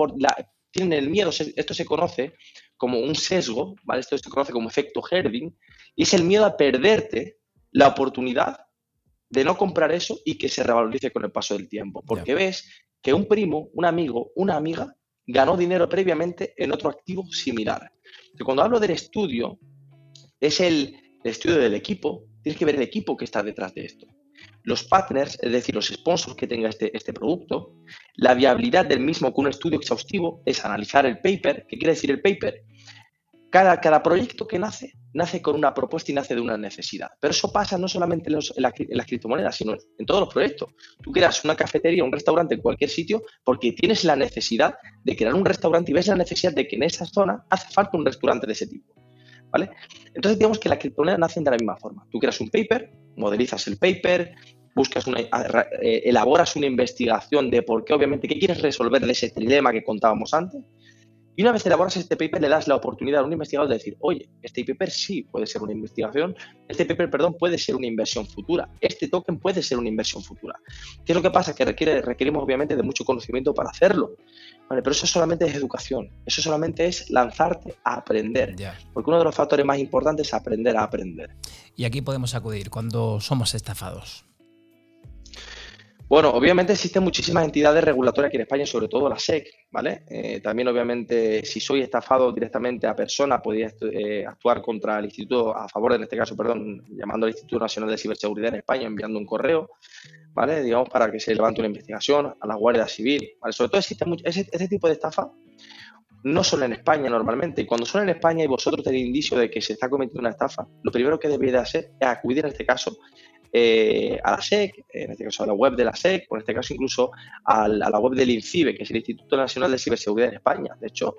tienen el miedo, esto se conoce como un sesgo, ¿vale? Esto se conoce como efecto Herding, y es el miedo a perderte la oportunidad de no comprar eso y que se revalorice con el paso del tiempo. Porque ves que un primo, un amigo, una amiga ganó dinero previamente en otro activo similar. Cuando hablo del estudio, es el, estudio del equipo, tienes que ver el equipo que está detrás de esto. Los partners, es decir, los sponsors que tenga este, este producto, la viabilidad del mismo con un estudio exhaustivo es analizar el paper. ¿Qué quiere decir el paper? Cada, cada proyecto que nace, nace con una propuesta y nace de una necesidad. Pero eso pasa no solamente en, las criptomonedas, sino en todos los proyectos. Tú creas una cafetería, un restaurante en cualquier sitio porque tienes la necesidad de crear un restaurante y ves la necesidad de que en esa zona hace falta un restaurante de ese tipo. ¿Vale? Entonces, digamos que las criptomonedas nacen de la misma forma. Tú creas un paper, modelizas el paper, buscas una, eh, elaboras una investigación de por qué, obviamente, qué quieres resolver de ese dilema que contábamos antes, y una vez elaboras este paper, le das la oportunidad a un investigador de decir, oye, este paper sí puede ser una investigación, este paper, perdón, puede ser una inversión futura, este token puede ser una inversión futura. ¿Qué es lo que pasa? Que requiere, requerimos obviamente de mucho conocimiento para hacerlo, ¿vale? pero eso solamente es educación, eso solamente es lanzarte a aprender, porque uno de los factores más importantes es aprender a aprender. Y aquí podemos acudir cuando somos estafados. Bueno, obviamente existen muchísimas entidades regulatorias aquí en España, sobre todo la SEC, ¿vale? Eh, también, obviamente, si soy estafado directamente a persona, podría eh, actuar contra el instituto, a favor, en este caso, perdón, llamando al Instituto Nacional de Ciberseguridad en España, enviando un correo, ¿vale? Digamos, para que se levante una investigación a la Guardia Civil, ¿vale? Sobre todo existe mucho, ese, tipo de estafa no solo en España normalmente. Y cuando son en España y vosotros tenéis indicio de que se está cometiendo una estafa, lo primero que debéis de hacer es acudir en este caso eh, a la SEC, en este caso a la web de la SEC, o en este caso incluso a la, web del INCIBE, que es el Instituto Nacional de Ciberseguridad en España. De hecho,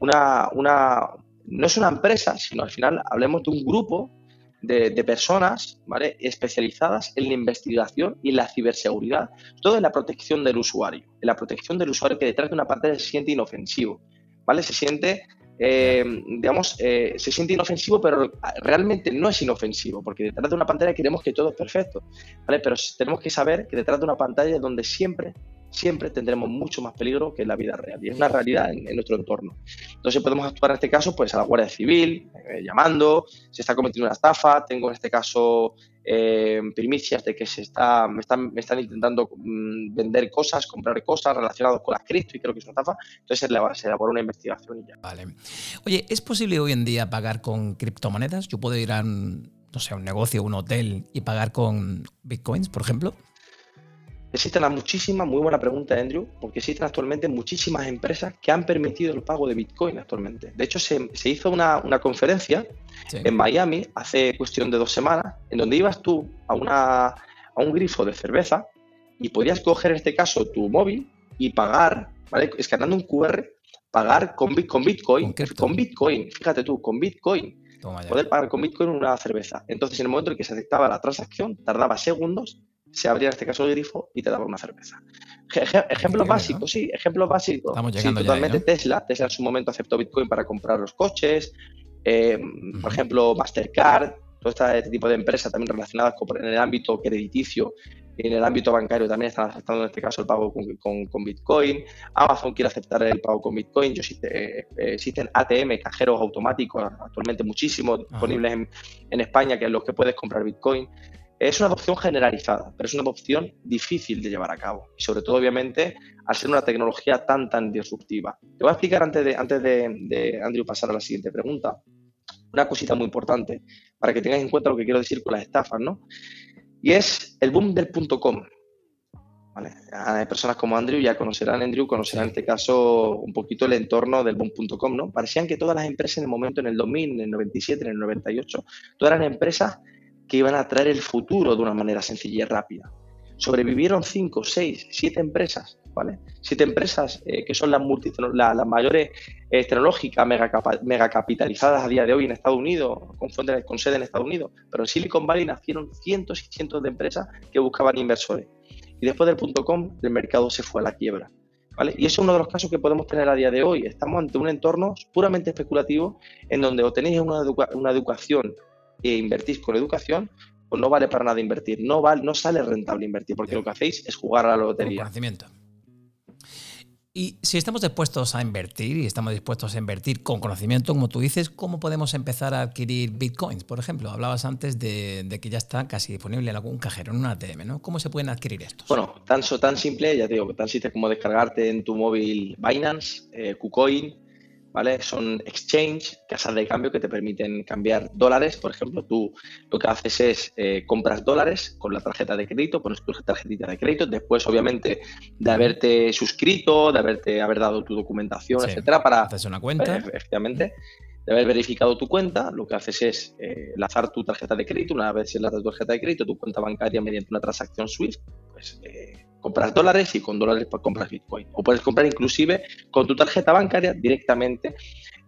una, una, no es una empresa, sino al final hablemos de un grupo de, personas ¿vale? especializadas en la investigación y en la ciberseguridad, todo en la protección del usuario, en la protección del usuario que detrás de una pantalla se siente inofensivo, ¿vale? Se siente eh, digamos, eh, se siente inofensivo, pero realmente no es inofensivo, porque detrás de una pantalla queremos que todo es perfecto, ¿vale? Pero tenemos que saber que detrás de una pantalla es donde siempre, siempre tendremos mucho más peligro que en la vida real, y es una realidad en, nuestro entorno. Entonces podemos actuar en este caso, pues a la Guardia Civil, eh, llamando, se está cometiendo una estafa, tengo en este caso eh, primicias de que se está, me, están, me están intentando mm, vender cosas, comprar cosas relacionadas con las cripto y creo que es una estafa. Entonces se elabora una investigación y ya. Vale. Oye, ¿es posible hoy en día pagar con criptomonedas? Yo puedo ir a un, no sé, un negocio, un hotel y pagar con bitcoins, por ejemplo. Existen muchísimas, muy buena pregunta, Andrew, porque existen actualmente muchísimas empresas que han permitido el pago de Bitcoin actualmente. De hecho, se, hizo una, conferencia en Miami hace cuestión de dos semanas, en donde ibas tú a, una, a un grifo de cerveza y podías coger en este caso tu móvil y pagar, ¿vale? Escaneando un QR, pagar con, con Bitcoin, con, Bitcoin, fíjate tú, con Bitcoin. Poder pagar con Bitcoin una cerveza. Entonces, en el momento en que se aceptaba la transacción, tardaba segundos se abría en este caso el grifo y te daba una cerveza. ejemplo básico, sí, ejemplo básico. Estamos llegando sí, totalmente Tesla. Tesla en su momento aceptó Bitcoin para comprar los coches. Eh, por ejemplo, Mastercard, todo este tipo de empresas también relacionadas con, en el ámbito crediticio y en el ámbito bancario también están aceptando en este caso el pago con, Bitcoin. Amazon quiere aceptar el pago con Bitcoin. Yo, eh, existen ATM, cajeros automáticos, actualmente muchísimos disponibles en, en, España, que es los que puedes comprar Bitcoin. Es una adopción generalizada, pero es una adopción difícil de llevar a cabo. Y sobre todo, obviamente, al ser una tecnología tan, tan disruptiva. Te voy a explicar antes de, antes de, Andrew pasar a la siguiente pregunta, una cosita muy importante para que tengáis en cuenta lo que quiero decir con las estafas, ¿no? Y es el boom del punto .com. ¿Vale? Personas como Andrew ya conocerán, Andrew, conocerán en este caso un poquito el entorno del boom.com, ¿no? Parecían que todas las empresas en el momento, en el 2000, en el 97, en el 98, todas eran empresas que iban a traer el futuro de una manera sencilla y rápida. Sobrevivieron 5, 6, 7 empresas, ¿vale? Siete empresas eh, que son las, las mayores eh, tecnológicas mega, capitalizadas a día de hoy en Estados Unidos, con, con sede en Estados Unidos, pero en Silicon Valley nacieron cientos y cientos de empresas que buscaban inversores. Y después del punto com, el mercado se fue a la quiebra. ¿Vale? Y eso es uno de los casos que podemos tener a día de hoy. Estamos ante un entorno puramente especulativo en donde o tenéis una educación e invertís con educación, pues no vale para nada invertir. No, vale, no sale rentable invertir, porque lo que hacéis es jugar a la lotería. Conocimiento. Y si estamos dispuestos a invertir y estamos dispuestos a invertir con conocimiento, como tú dices, ¿cómo podemos empezar a adquirir bitcoins? Por ejemplo, hablabas antes de, que ya está casi disponible en algún cajero, en un ATM, ¿no? ¿Cómo se pueden adquirir estos? Bueno, tan, tan simple, ya te digo, tan simple como descargarte en tu móvil Binance, eh, KuCoin, ¿vale? Son exchange, casas de cambio que te permiten cambiar dólares. Por ejemplo, tú lo que haces es eh, compras dólares con la tarjeta de crédito, pones tu tarjetita de crédito, después, obviamente, de haberte suscrito, de haberte haber dado tu documentación, etcétera, para. Haces una cuenta. efectivamente. de haber verificado tu cuenta, lo que haces es eh, enlazar tu tarjeta de crédito. Una vez enlazas tu tarjeta de crédito, tu cuenta bancaria mediante una transacción SWIFT, pues eh, compras dólares y con dólares pues, compras Bitcoin. O puedes comprar inclusive con tu tarjeta bancaria directamente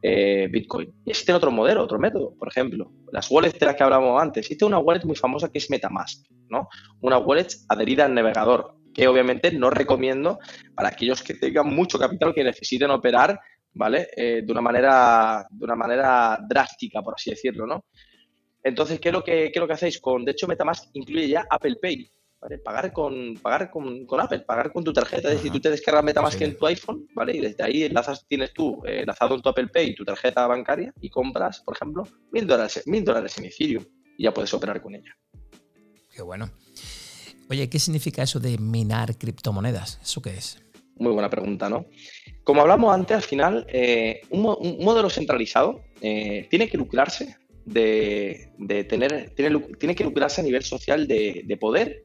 eh, Bitcoin. Y existe otro modelo, otro método. Por ejemplo, las wallets de las que hablábamos antes. Existe una wallet muy famosa que es Metamask, ¿no? Una wallet adherida al navegador, que obviamente no recomiendo para aquellos que tengan mucho capital que necesiten operar, ¿vale? Eh, de, una manera, de una manera drástica, por así decirlo, ¿no? Entonces, ¿qué es, lo que, qué es lo que hacéis? Con, de hecho, Metamask incluye ya Apple Pay. Pagar, con, pagar con, Apple, pagar con tu tarjeta. Es decir, tú te descargas MetaMask en tu iPhone, ¿vale? Y desde ahí enlazas, tienes tú eh, enlazado en tu Apple Pay tu tarjeta bancaria y compras, por ejemplo, mil dólares, mil dólares en Ethereum y ya puedes operar con ella. Qué bueno. Oye, ¿qué significa eso de minar criptomonedas? ¿Eso qué es? Muy buena pregunta, ¿no? Como hablamos antes, al final, eh, un, modelo centralizado eh, tiene que lucrarse de, tener, tiene, tiene, que lucrarse a nivel social de, de poder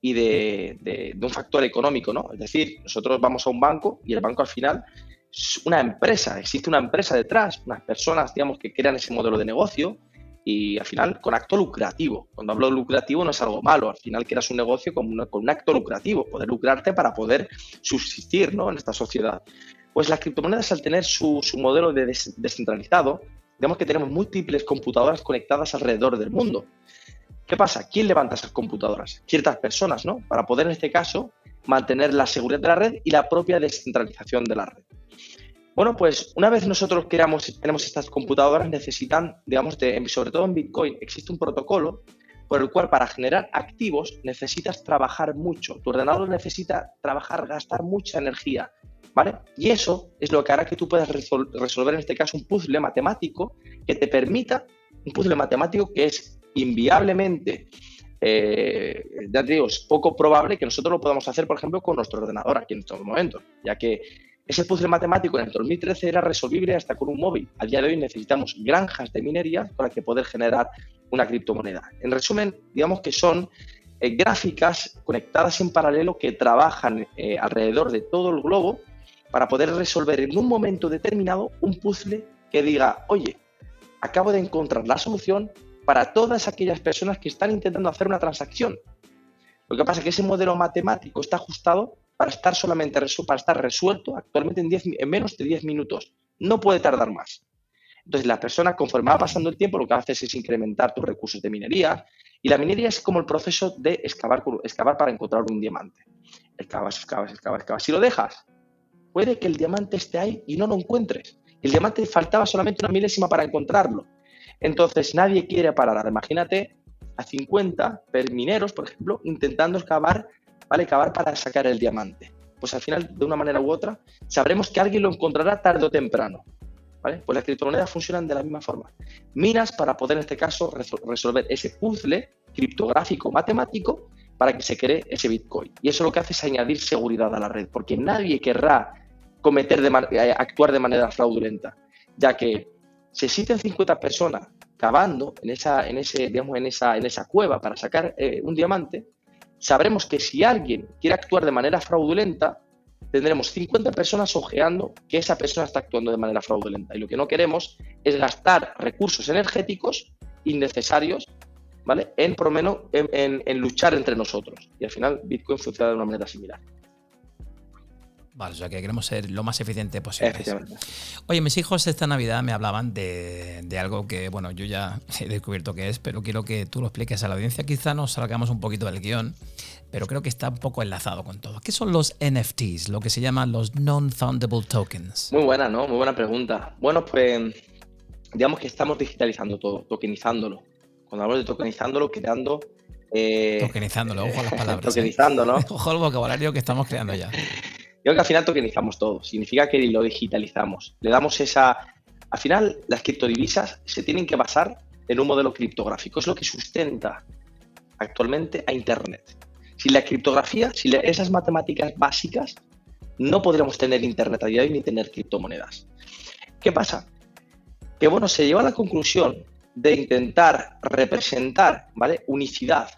y de, un factor económico, ¿no? Es decir, nosotros vamos a un banco y el banco al final es una empresa, existe una empresa detrás, unas personas, digamos, que crean ese modelo de negocio y al final con acto lucrativo. Cuando hablo de lucrativo no es algo malo, al final quieras un negocio con, con un acto lucrativo, poder lucrarte para poder subsistir ¿no? en esta sociedad. Pues las criptomonedas al tener su, su modelo de descentralizado, digamos que tenemos múltiples computadoras conectadas alrededor del mundo. ¿Qué pasa? ¿Quién levanta esas computadoras? Ciertas personas, ¿no? Para poder, en este caso, mantener la seguridad de la red y la propia descentralización de la red. Bueno, pues una vez nosotros creamos, tenemos estas computadoras, necesitan, digamos, sobre todo en Bitcoin, existe un protocolo por el cual para generar activos necesitas trabajar mucho. Tu ordenador necesita trabajar, gastar mucha energía, ¿vale? Y eso es lo que hará que tú puedas resolver en este caso un puzzle matemático que te permita, un puzzle matemático que es inviablemente, eh, ya te digo, es poco probable que nosotros lo podamos hacer, por ejemplo, con nuestro ordenador aquí en estos momentos, ya que ese puzzle matemático en el 2013 era resolvible hasta con un móvil. A día de hoy necesitamos granjas de minería para que poder generar una criptomoneda. En resumen, digamos que son eh, gráficas conectadas en paralelo que trabajan eh, alrededor de todo el globo para poder resolver en un momento determinado un puzzle que diga, oye, acabo de encontrar la solución para todas aquellas personas que están intentando hacer una transacción. Lo que pasa es que ese modelo matemático está ajustado para estar solamente para estar resuelto actualmente en, en menos de 10 minutos. No puede tardar más. Entonces, la persona, conforme va pasando el tiempo, lo que hace es incrementar tus recursos de minería. Y la minería es como el proceso de excavar, excavar para encontrar un diamante. Excavas, excavas, excavas, excavas. Si lo dejas, puede que el diamante esté ahí y no lo encuentres. El diamante faltaba solamente una milésima para encontrarlo. Entonces nadie quiere parar. Imagínate a 50 mineros, por ejemplo, intentando excavar, ¿vale? Cavar para sacar el diamante. Pues al final, de una manera u otra, sabremos que alguien lo encontrará tarde o temprano. ¿Vale? Pues las criptomonedas funcionan de la misma forma. Minas para poder, en este caso, resolver ese puzzle criptográfico matemático para que se cree ese Bitcoin. Y eso lo que hace es añadir seguridad a la red, porque nadie querrá cometer eh, actuar de manera fraudulenta, ya que si existen 50 personas cavando en esa, en ese, digamos, en esa, en esa cueva para sacar eh, un diamante, sabremos que si alguien quiere actuar de manera fraudulenta, tendremos 50 personas ojeando que esa persona está actuando de manera fraudulenta. Y lo que no queremos es gastar recursos energéticos innecesarios ¿vale? en, por menos, en luchar entre nosotros. Y al final Bitcoin funciona de una manera similar. Vale, o sea que queremos ser lo más eficiente posible. Oye, mis hijos esta Navidad me hablaban de, algo que, bueno, yo ya [LAUGHS] he descubierto que es, pero quiero que tú lo expliques a la audiencia. Quizá nos salgamos un poquito del guion, pero creo que está un poco enlazado con todo. ¿Qué son los NFTs, lo que se llaman los Non-Fundable Tokens? Muy buena, ¿no? Muy buena pregunta. Bueno, pues digamos que estamos digitalizando todo, tokenizándolo. Cuando hablamos de tokenizándolo, creando eh, tokenizándolo, ojo a las palabras. [LAUGHS] ¿eh? Tokenizando, [LAUGHS] ¿no? Ojo al vocabulario que estamos creando ya. Creo que al final tokenizamos todo, significa que lo digitalizamos. Le damos esa... Al final, las criptodivisas se tienen que basar en un modelo criptográfico, es lo que sustenta actualmente a Internet. Sin la criptografía, sin esas matemáticas básicas, no podríamos tener Internet a día de hoy ni tener criptomonedas. ¿Qué pasa? Que bueno, se lleva a la conclusión de intentar representar, ¿vale? Unicidad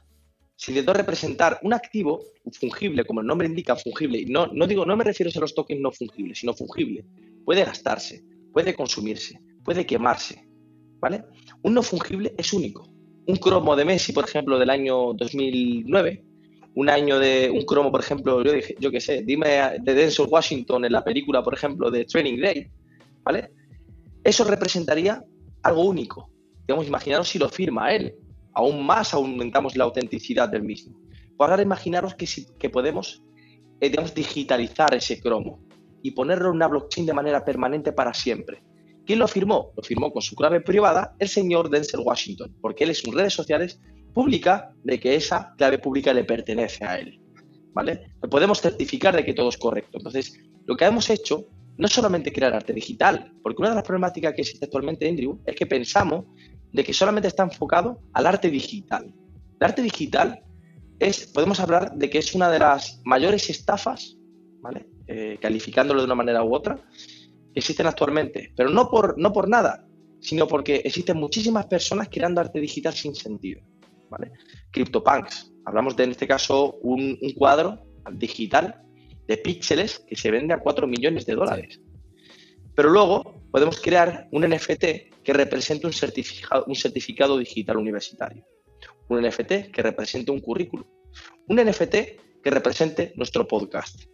se intentó representar un activo fungible, como el nombre indica, fungible. Y no, no, digo, no me refiero a los tokens no fungibles, sino fungible. Puede gastarse, puede consumirse, puede quemarse, ¿vale? Un no fungible es único. Un cromo de Messi, por ejemplo, del año 2009, un año de un cromo, por ejemplo, yo, dije, yo qué sé, dime de Denzel Washington en la película, por ejemplo, de Training Day, ¿vale? Eso representaría algo único. Digamos, imaginaros si lo firma él. Aún más aumentamos la autenticidad del mismo. Pues ahora imaginaros que, si, podemos, eh, digitalizar ese cromo y ponerlo en una blockchain de manera permanente para siempre. ¿Quién lo firmó? Lo firmó con su clave privada el señor Denzel Washington, porque él en sus redes sociales publica de que esa clave pública le pertenece a él. ¿Vale? Podemos certificar de que todo es correcto. Entonces, lo que hemos hecho no es solamente crear arte digital, porque una de las problemáticas que existe actualmente, Andrew, es que pensamos de que solamente está enfocado al arte digital. El arte digital es, podemos hablar de que es una de las mayores estafas, ¿vale? Eh, calificándolo de una manera u otra, que existen actualmente. Pero no por, no por nada, sino porque existen muchísimas personas creando arte digital sin sentido. ¿vale? CryptoPunks. Hablamos de, en este caso, un, cuadro digital de píxeles que se vende a 4 millones de dólares. Pero luego podemos crear un NFT que represente un certificado, un certificado digital universitario. Un NFT que represente un currículum. Un NFT que represente nuestro podcast.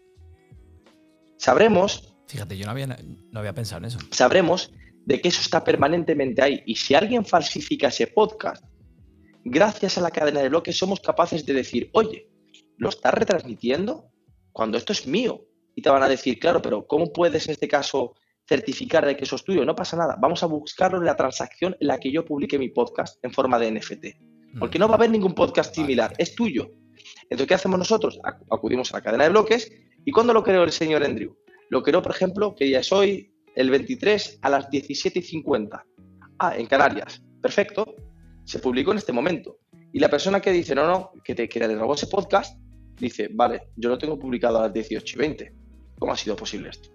Sabremos. Fíjate, yo no había, no había pensado en eso. Sabremos de que eso está permanentemente ahí. Y si alguien falsifica ese podcast, gracias a la cadena de bloques somos capaces de decir, oye, ¿lo estás retransmitiendo? Cuando esto es mío. Y te van a decir, claro, pero ¿cómo puedes en este caso certificar de que eso es tuyo? No pasa nada. Vamos a buscarlo en la transacción en la que yo publique mi podcast en forma de NFT. Porque no va a haber ningún podcast similar, es tuyo. Entonces, ¿qué hacemos nosotros? Acudimos a la cadena de bloques y ¿cuándo lo creó el señor Andrew? Lo creó, por ejemplo, que ya es hoy el 23 a las 17.50. Ah, en Canarias. Perfecto. Se publicó en este momento. Y la persona que dice, no, no, que te que robó ese podcast, dice, vale, yo lo tengo publicado a las 18.20. ¿Cómo ha sido posible esto?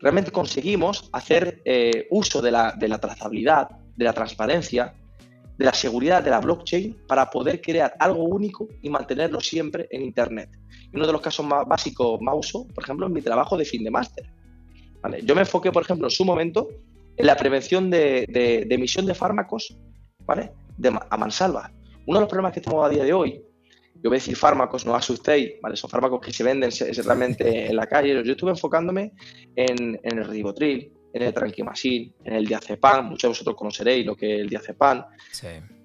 Realmente conseguimos hacer eh, uso de la, de la trazabilidad, de la transparencia, de la seguridad de la blockchain para poder crear algo único y mantenerlo siempre en Internet. uno de los casos más básicos, más uso, por ejemplo, en mi trabajo de fin de máster. Yo me enfoqué, por ejemplo, en su momento en la prevención de, emisión de fármacos ¿vale? De, a mansalva. Uno de los problemas que tenemos a día de hoy, yo voy a decir fármacos, no asustéis, ¿vale? son fármacos que se venden realmente en la calle. Yo estuve enfocándome en, en el ribotril, en el tranquimacin, en el diazepam, muchos de vosotros conoceréis lo que es el diazepam.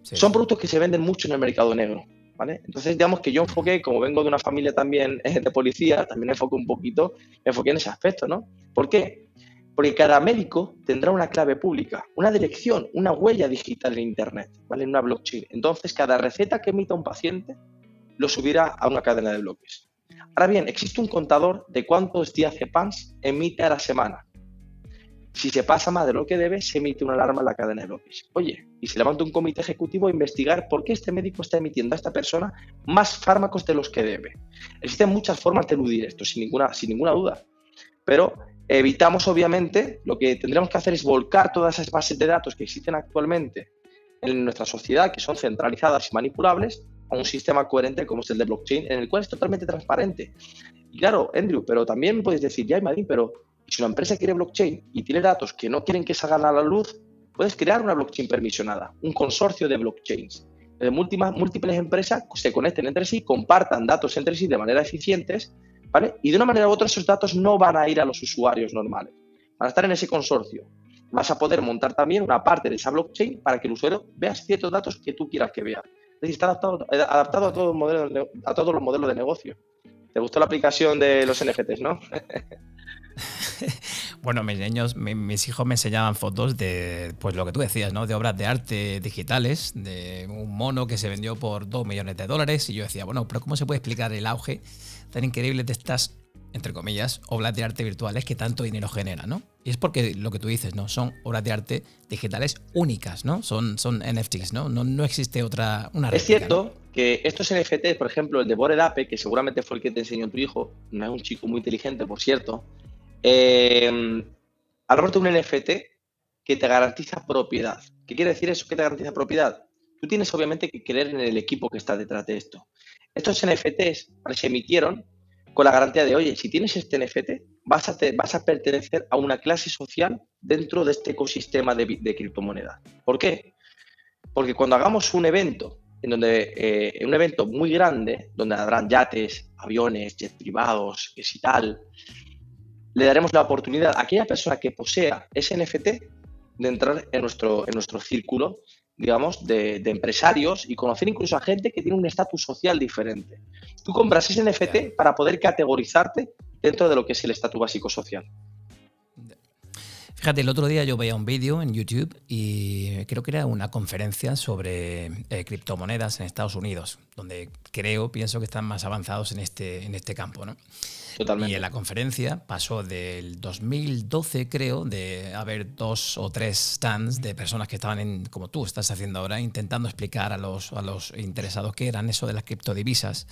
Son productos que se venden mucho en el mercado negro. ¿Vale? Entonces, digamos que yo enfoqué, como vengo de una familia también de policía, también enfoqué un poquito, enfoqué en ese aspecto, ¿no? ¿Por qué? Porque cada médico tendrá una clave pública, una dirección, una huella digital en Internet, ¿vale? En una blockchain. Entonces, cada receta que emita un paciente lo subirá a una cadena de bloques. Ahora bien, existe un contador de cuántos diazepams emite a la semana. Si se pasa más de lo que debe, se emite una alarma en la cadena de bloques. Oye, y se levanta un comité ejecutivo a investigar por qué este médico está emitiendo a esta persona más fármacos de los que debe. Existen muchas formas de eludir esto, sin ninguna, sin ninguna duda. Pero evitamos, obviamente, lo que tendríamos que hacer es volcar todas esas bases de datos que existen actualmente en nuestra sociedad, que son centralizadas y manipulables, a un sistema coherente como es el de blockchain, en el cual es totalmente transparente. Y claro, Andrew, pero también puedes decir, ya, Madín, pero si una empresa quiere blockchain y tiene datos que no quieren que salgan a la luz, puedes crear una blockchain permisionada, un consorcio de blockchains. De múltiples empresas se conecten entre sí, compartan datos entre sí de manera eficientes, ¿vale? Y de una manera u otra esos datos no van a ir a los usuarios normales, van a estar en ese consorcio. Vas a poder montar también una parte de esa blockchain para que el usuario vea ciertos datos que tú quieras que vea. Está adaptado, adaptado a, todo modelo, a todos los modelos de negocio. ¿Te gustó la aplicación de los NFTs, no? [LAUGHS] bueno, mis niños, mis hijos me enseñaban fotos de, pues lo que tú decías, ¿no? De obras de arte digitales, de un mono que se vendió por 2 millones de dólares. Y yo decía, bueno, pero ¿cómo se puede explicar el auge tan increíble de estas, entre comillas, obras de arte virtuales que tanto dinero generan, ¿no? Y es porque lo que tú dices, ¿no? Son obras de arte digitales únicas, ¿no? Son, son NFTs, ¿no? No, no existe otra. Una es cierto que estos NFTs, por ejemplo, el de Bored Ape, que seguramente fue el que te enseñó tu hijo, no es un chico muy inteligente, por cierto, eh, hablamos de un NFT que te garantiza propiedad. ¿Qué quiere decir eso que te garantiza propiedad? Tú tienes obviamente que creer en el equipo que está detrás de esto. Estos NFTs se emitieron con la garantía de, oye, si tienes este NFT, vas a, pertenecer a una clase social dentro de este ecosistema de, criptomonedas. ¿Por qué? Porque cuando hagamos un evento, en donde eh, un evento muy grande, donde habrán yates, aviones, jets privados, que si tal, le daremos la oportunidad a aquella persona que posea ese NFT de entrar en nuestro círculo, digamos, de, de empresarios y conocer incluso a gente que tiene un estatus social diferente. Tú compras ese NFT para poder categorizarte dentro de lo que es el estatus básico social. Fíjate, el otro día yo veía un vídeo en YouTube y creo que era una conferencia sobre eh, criptomonedas en Estados Unidos, donde creo, pienso que están más avanzados en este, en este campo, ¿no? Y en la conferencia pasó del 2012, creo, de haber dos o tres stands de personas que estaban, en, como tú estás haciendo ahora, intentando explicar a los, a los interesados qué eran eso de las criptodivisas.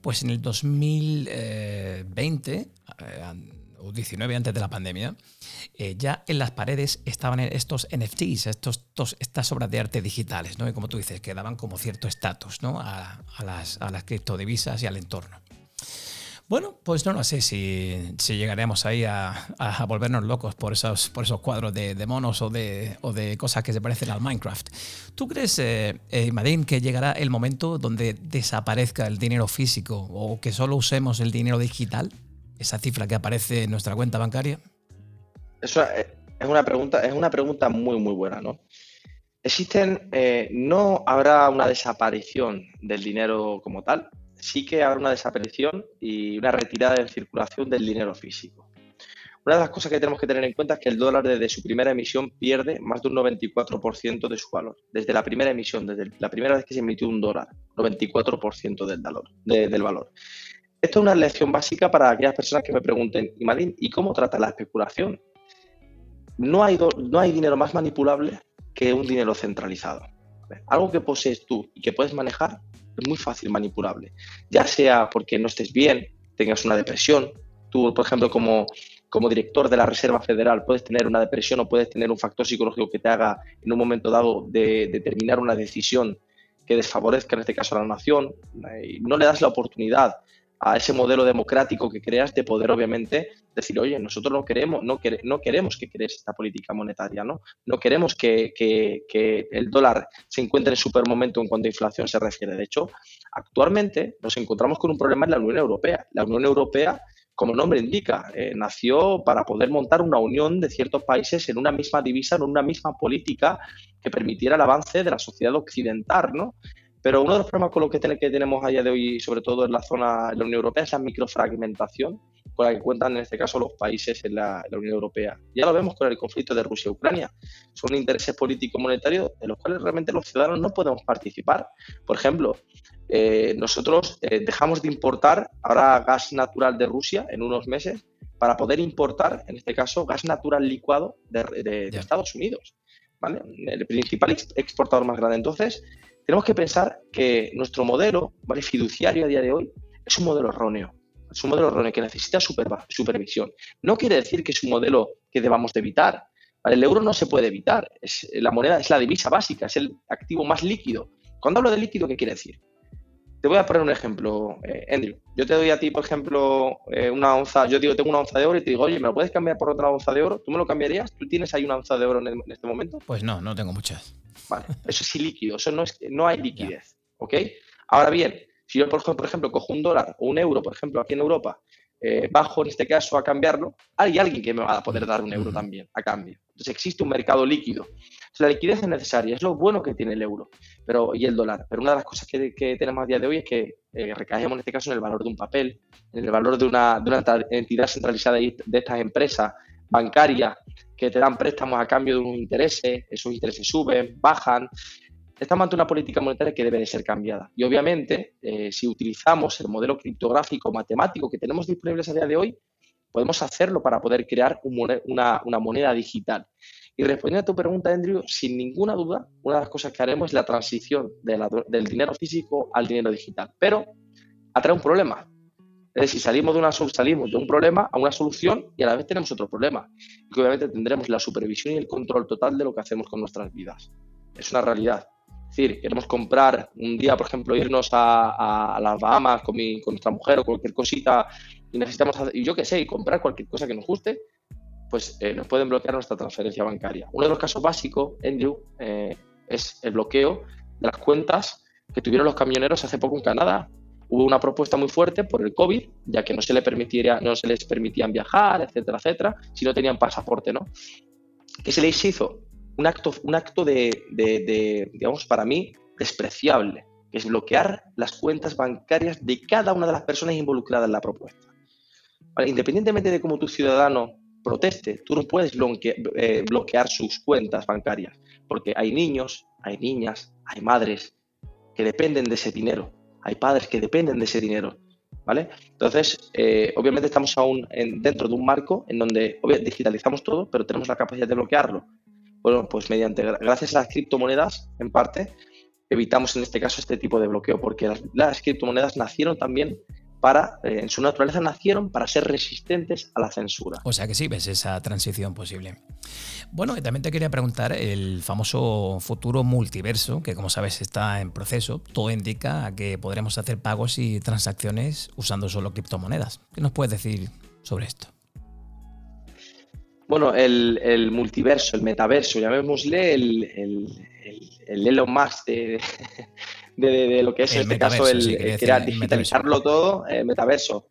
Pues en el 2020, eh, o 19 antes de la pandemia, eh, ya en las paredes estaban estos NFTs, estos, estas obras de arte digitales, ¿no? Y como tú dices, que daban como cierto estatus ¿no? a, las, a las criptodivisas y al entorno. Bueno, pues no, no sé si, llegaremos ahí a, volvernos locos por esos, por esos cuadros de, monos o de, cosas que se parecen al Minecraft. ¿Tú crees, eh, eh, Madín, que llegará el momento donde desaparezca el dinero físico o que solo usemos el dinero digital? Esa cifra que aparece en nuestra cuenta bancaria. Eso es una pregunta, es una pregunta muy, muy buena, ¿no? Existen, eh, no habrá una desaparición del dinero como tal, sí que habrá una desaparición y una retirada de circulación del dinero físico. Una de las cosas que tenemos que tener en cuenta es que el dólar desde su primera emisión pierde más de un 94% de su valor. Desde la primera emisión, desde la primera vez que se emitió un dólar, 94% del valor, del valor. Esto es una lección básica para aquellas personas que me pregunten, ¿y cómo trata la especulación? no hay dinero más manipulable que un dinero centralizado. Algo que posees tú y que puedes manejar es muy fácil manipulable. Ya sea porque no estés bien, tengas una depresión. Tú, por ejemplo, como, como director de la Reserva Federal, puedes tener una depresión o puedes tener un factor psicológico que te haga en un momento dado de determinar una decisión que desfavorezca en este caso a la nación. Y no le das la oportunidad a ese modelo democrático que creas de poder, obviamente, decir, oye, nosotros no queremos, no, no queremos que crees esta política monetaria, ¿no? No queremos que, que, el dólar se encuentre en super momento en cuanto a inflación se refiere. De hecho, actualmente nos encontramos con un problema en la Unión Europea. La Unión Europea como el nombre indica, eh, nació para poder montar una unión de ciertos países en una misma divisa, en una misma política que permitiera el avance de la sociedad occidental, ¿no? Pero uno de los problemas con los que, tenemos a día de hoy, sobre todo en la zona de la Unión Europea, es la microfragmentación con la que cuentan en este caso los países en la, Unión Europea. Ya lo vemos con el conflicto de Rusia-Ucrania. Son intereses políticos monetarios en los cuales realmente los ciudadanos no podemos participar. Por ejemplo, eh, nosotros eh, dejamos de importar ahora gas natural de Rusia en unos meses para poder importar, en este caso, gas natural licuado de, Estados Unidos. ¿vale? El principal exportador más grande. Entonces, tenemos que pensar que nuestro modelo fiduciario a día de hoy es un modelo erróneo. Es un modelo erróneo que necesita supervisión. No quiere decir que es un modelo que debamos de evitar. El euro no se puede evitar. La moneda es la divisa básica, es el activo más líquido. Cuando hablo de líquido, ¿qué quiere decir? Te voy a poner un ejemplo, eh, Andrew. Yo te doy a ti, por ejemplo, eh, una onza, yo digo, tengo una onza de oro y te digo, oye, ¿me lo puedes cambiar por otra onza de oro? ¿Tú me lo cambiarías? ¿Tú tienes ahí una onza de oro en, este momento? Pues no, no tengo muchas. Vale, eso es ilíquido, eso no, es, no hay liquidez, ¿ok? Ahora bien, si yo, por ejemplo, cojo un dólar o un euro, por ejemplo, aquí en Europa, eh, bajo en este caso a cambiarlo, hay alguien que me va a poder dar un euro también a cambio. Entonces existe un mercado líquido. La liquidez es necesaria, es lo bueno que tiene el euro pero, y el dólar. Pero una de las cosas que, tenemos a día de hoy es que eh, recaemos en este caso en el valor de un papel, en el valor de una, de una entidad centralizada de estas empresas bancarias te dan préstamos a cambio de unos intereses, esos intereses suben, bajan. Estamos ante una política monetaria que debe de ser cambiada. Y obviamente, eh, si utilizamos el modelo criptográfico matemático que tenemos disponibles a día de hoy, podemos hacerlo para poder crear una, una moneda digital. Y respondiendo a tu pregunta, Andrew, sin ninguna duda, una de las cosas que haremos es la transición del dinero físico al dinero digital. Pero atrae un problema. Es decir, salimos de, una, salimos de un problema a una solución y a la vez tenemos otro problema. Y obviamente tendremos la supervisión y el control total de lo que hacemos con nuestras vidas. Es una realidad. Es decir, queremos comprar un día, por ejemplo, irnos a, las Bahamas con, nuestra mujer o cualquier cosita y necesitamos hacer, yo qué sé, y comprar cualquier cosa que nos guste, pues eh, nos pueden bloquear nuestra transferencia bancaria. Uno de los casos básicos, Andrew, eh, es el bloqueo de las cuentas que tuvieron los camioneros hace poco en Canadá. Hubo una propuesta muy fuerte por el COVID, ya que no se, le permitiría, no se les permitían viajar, etcétera, etcétera, si no tenían pasaporte, ¿no? ¿Qué se les hizo? Un acto, un acto de, de digamos, para mí, despreciable, que es bloquear las cuentas bancarias de cada una de las personas involucradas en la propuesta. Independientemente de cómo tu ciudadano proteste, tú no puedes eh, bloquear sus cuentas bancarias, porque hay niños, hay niñas, hay madres que dependen de ese dinero, hay padres que dependen de ese dinero, ¿vale? Entonces, eh, obviamente estamos aún dentro de un marco en donde digitalizamos todo, pero tenemos la capacidad de bloquearlo. Bueno, pues mediante, gracias a las criptomonedas, en parte, evitamos en este caso este tipo de bloqueo, porque las, criptomonedas nacieron también para, eh, en su naturaleza nacieron para ser resistentes a la censura. O sea que sí, ves esa transición posible. Bueno, y también te quería preguntar el famoso futuro multiverso, que como sabes está en proceso. Todo indica a que podremos hacer pagos y transacciones usando solo criptomonedas. ¿Qué nos puedes decir sobre esto? Bueno, el, multiverso, el metaverso, llamémosle el, el, el, Elon Musk de, de, lo que es en este caso el, digitalizarlo todo, el metaverso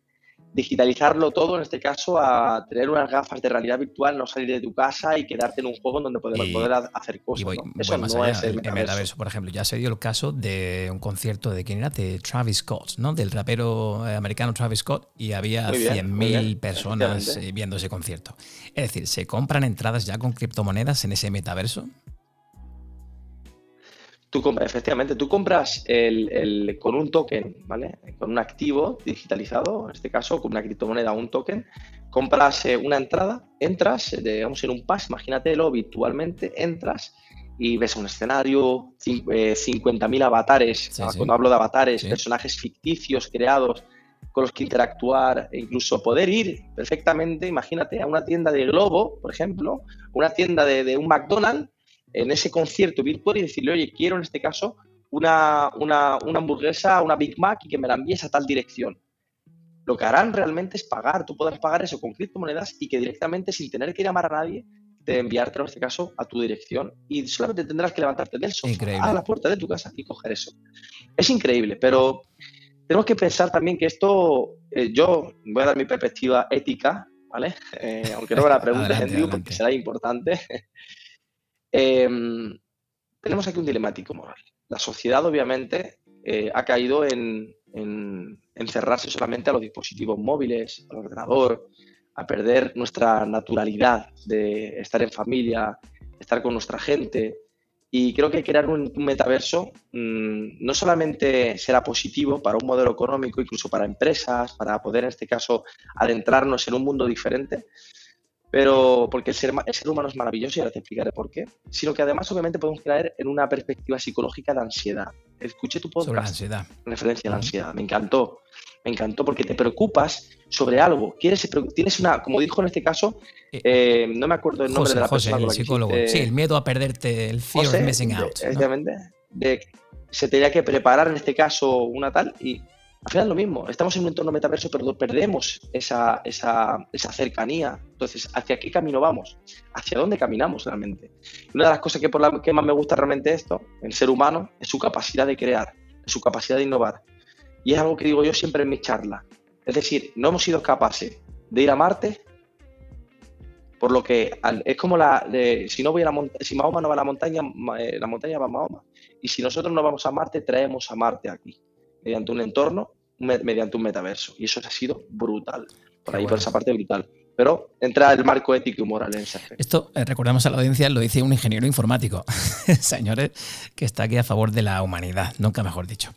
digitalizarlo todo, en este caso, a tener unas gafas de realidad virtual, no salir de tu casa y quedarte en un juego donde poder, poder hacer cosas. Eso no es el metaverso. Por ejemplo, ya se dio el caso de un concierto de quién era, de Travis Scott, ¿no? Del rapero eh, americano Travis Scott, y había 100.000 personas eh, viendo ese concierto. Es decir, ¿se compran entradas ya con criptomonedas en ese metaverso? Efectivamente, tú compras el, con un token, ¿vale? Con un activo digitalizado, en este caso con una criptomoneda o un token, compras eh, una entrada, entras, eh, digamos en un pass, imagínatelo virtualmente, entras y ves un escenario, 50.000 eh, avatares, cuando hablo de avatares, personajes ficticios creados con los que interactuar e incluso poder ir perfectamente, imagínate, a una tienda de Globo, por ejemplo, una tienda de, de un McDonald's en ese concierto virtual y decirle, oye, quiero en este caso una, una, hamburguesa, una Big Mac y que me la envíes a tal dirección. Lo que harán realmente es pagar, tú podrás pagar eso con criptomonedas y que directamente, sin tener que llamar a nadie, te enviarte en este caso a tu dirección y solamente tendrás que levantarte del sofá a la puerta de tu casa y coger eso. Es increíble, pero tenemos que pensar también que esto, eh, yo voy a dar mi perspectiva ética, ¿vale? Eh, aunque no me la [LAUGHS] preguntes, en porque será importante. Em, tenemos aquí un dilemático moral. La sociedad, obviamente, eh, ha caído en, encerrarse solamente a los dispositivos móviles, al ordenador, a perder nuestra naturalidad de estar en familia, estar con nuestra gente. Y creo que crear un, metaverso mm, no solamente será positivo para un modelo económico, incluso para empresas, para poder en este caso adentrarnos en un mundo diferente, pero porque el ser, humano es maravilloso y ahora te explicaré por qué, sino que además obviamente podemos caer en una perspectiva psicológica de ansiedad. Escuché tu podcast sobre la ansiedad. referencia a la ansiedad, me encantó, me encantó porque te preocupas sobre algo, quieres, tienes una, como dijo en este caso, eh, eh, no me acuerdo el nombre de la persona. El psicólogo. sí, el miedo a perderte, el fear of missing out. Exactamente. se tenía que preparar en este caso una tal y al final es lo mismo, estamos en un entorno metaverso, pero perdemos esa, esa, esa, cercanía. Entonces, ¿hacia qué camino vamos? ¿Hacia dónde caminamos realmente? Una de las cosas que, por la que más me gusta realmente esto, el ser humano, es su capacidad de crear, es su capacidad de innovar. Y es algo que digo yo siempre en mi charla. Es decir, no hemos sido capaces de ir a Marte, por lo que es como la, si, no voy a la si Mahoma no va a la montaña, eh, la montaña va a Mahoma. Y si nosotros no vamos a Marte, traemos a Marte aquí mediante un entorno, mediante un metaverso. Y eso ha sido brutal. Por ahí, por esa parte, brutal. Pero entra el marco ético y moral en ese Esto, eh, recordemos a la audiencia, lo dice un ingeniero informático, [LAUGHS] señores, que está aquí a favor de la humanidad, nunca mejor dicho.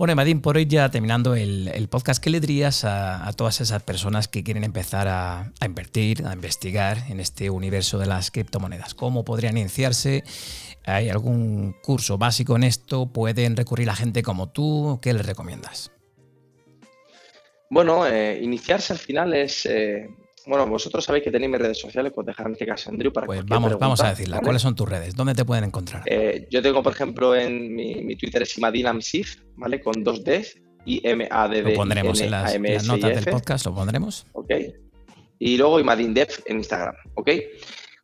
Bueno, Emadín, por hoy ya terminando el, podcast, ¿qué le dirías a, todas esas personas que quieren empezar a, invertir, a investigar en este universo de las criptomonedas? ¿Cómo podrían iniciarse? ¿Hay algún curso básico en esto? ¿Pueden recurrir a gente como tú? ¿Qué les recomiendas? Bueno, eh, iniciarse al final es... Eh, bueno, vosotros sabéis que tenéis mis redes sociales, pues dejar en este caso Andrew para Pues vamos, vamos a decirla. ¿Cuáles son tus redes? ¿Dónde te pueden encontrar? Eh, yo tengo, por ejemplo, en mi, Twitter es Imadinamsif, ¿vale? Con dos Ds, I-M-A-D-D. Lo pondremos en las, notas del podcast, lo pondremos. Ok. Y luego Imadindef en Instagram, ¿ok?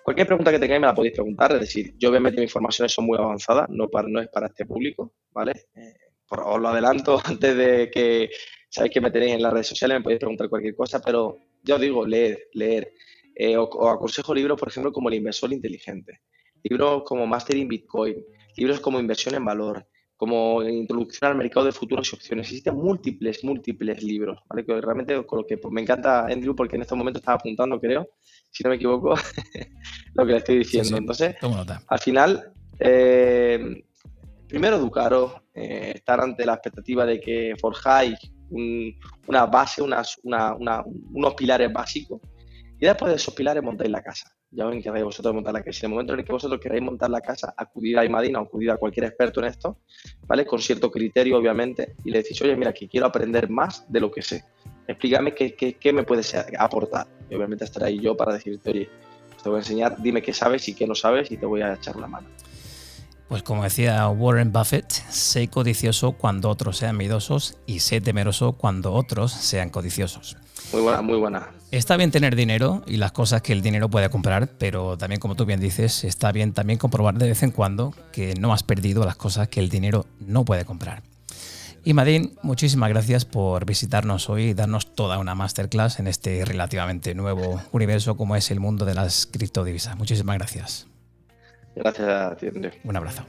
Cualquier pregunta que tengáis me la podéis preguntar, es decir, yo obviamente mis informaciones son muy avanzadas, no, para, no es para este público, ¿vale? Eh, por, os lo adelanto [LAUGHS] antes de que sabéis que me tenéis en las redes sociales, me podéis preguntar cualquier cosa, pero yo os digo, leer, leer. Eh, o, aconsejo libros, por ejemplo, como El Inversor Inteligente, libros como Master in Bitcoin, libros como Inversión en Valor, como Introducción al Mercado de Futuros y Opciones. Existen múltiples, múltiples libros, ¿vale? Que realmente con lo que pues, me encanta Andrew porque en estos momentos estaba apuntando, creo, si no me equivoco, [LAUGHS] lo que le estoy diciendo. Entonces, al final, eh, primero educaros, eh, estar ante la expectativa de que forjáis una base, unas, unos pilares básicos y después de esos pilares montáis la casa. Ya ven que vosotros montar la casa. En el momento en el que vosotros queráis montar la casa, acudid a Imadina o acudid a cualquier experto en esto, ¿vale? Con cierto criterio, obviamente, y le decís, oye, mira, que quiero aprender más de lo que sé. Explícame qué, qué, me puedes aportar. Y obviamente estaré ahí yo para decirte, oye, te voy a enseñar, dime qué sabes y qué no sabes y te voy a echar la mano. Pues como decía Warren Buffett, sé codicioso cuando otros sean miedosos y sé temeroso cuando otros sean codiciosos. Muy buena, muy buena. Está bien tener dinero y las cosas que el dinero puede comprar, pero también como tú bien dices, está bien también comprobar de vez en cuando que no has perdido las cosas que el dinero no puede comprar. Y Madín, muchísimas gracias por visitarnos hoy y darnos toda una masterclass en este relativamente nuevo universo como es el mundo de las criptodivisas. Muchísimas gracias. Gracias a ti, Un abrazo.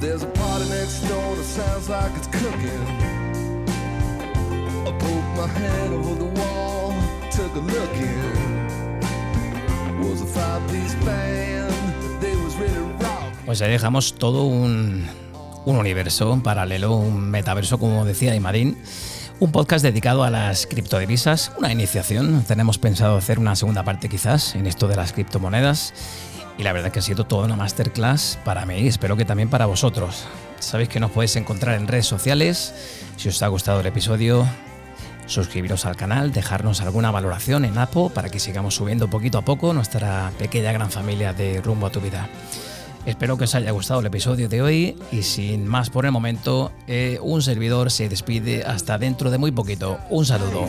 There's a party next door that sounds like it's cooking. I poked my head over the wall, took a look in. Was a five-piece band, they was ready to rock. Pues ahí dejamos todo un un universo paralelo, un metaverso, como decía Imadín. Un podcast dedicado a las criptodivisas, una iniciación. Tenemos pensado hacer una segunda parte quizás en esto de las criptomonedas. Y la verdad que ha sido toda una masterclass para mí y espero que también para vosotros. Sabéis que nos podéis encontrar en redes sociales. Si os ha gustado el episodio, suscribiros al canal, dejarnos alguna valoración en Apple para que sigamos subiendo poquito a poco nuestra pequeña gran familia de rumbo a tu vida. Espero que os haya gustado el episodio de hoy y sin más por el momento, eh, un servidor se despide hasta dentro de muy poquito. Un saludo.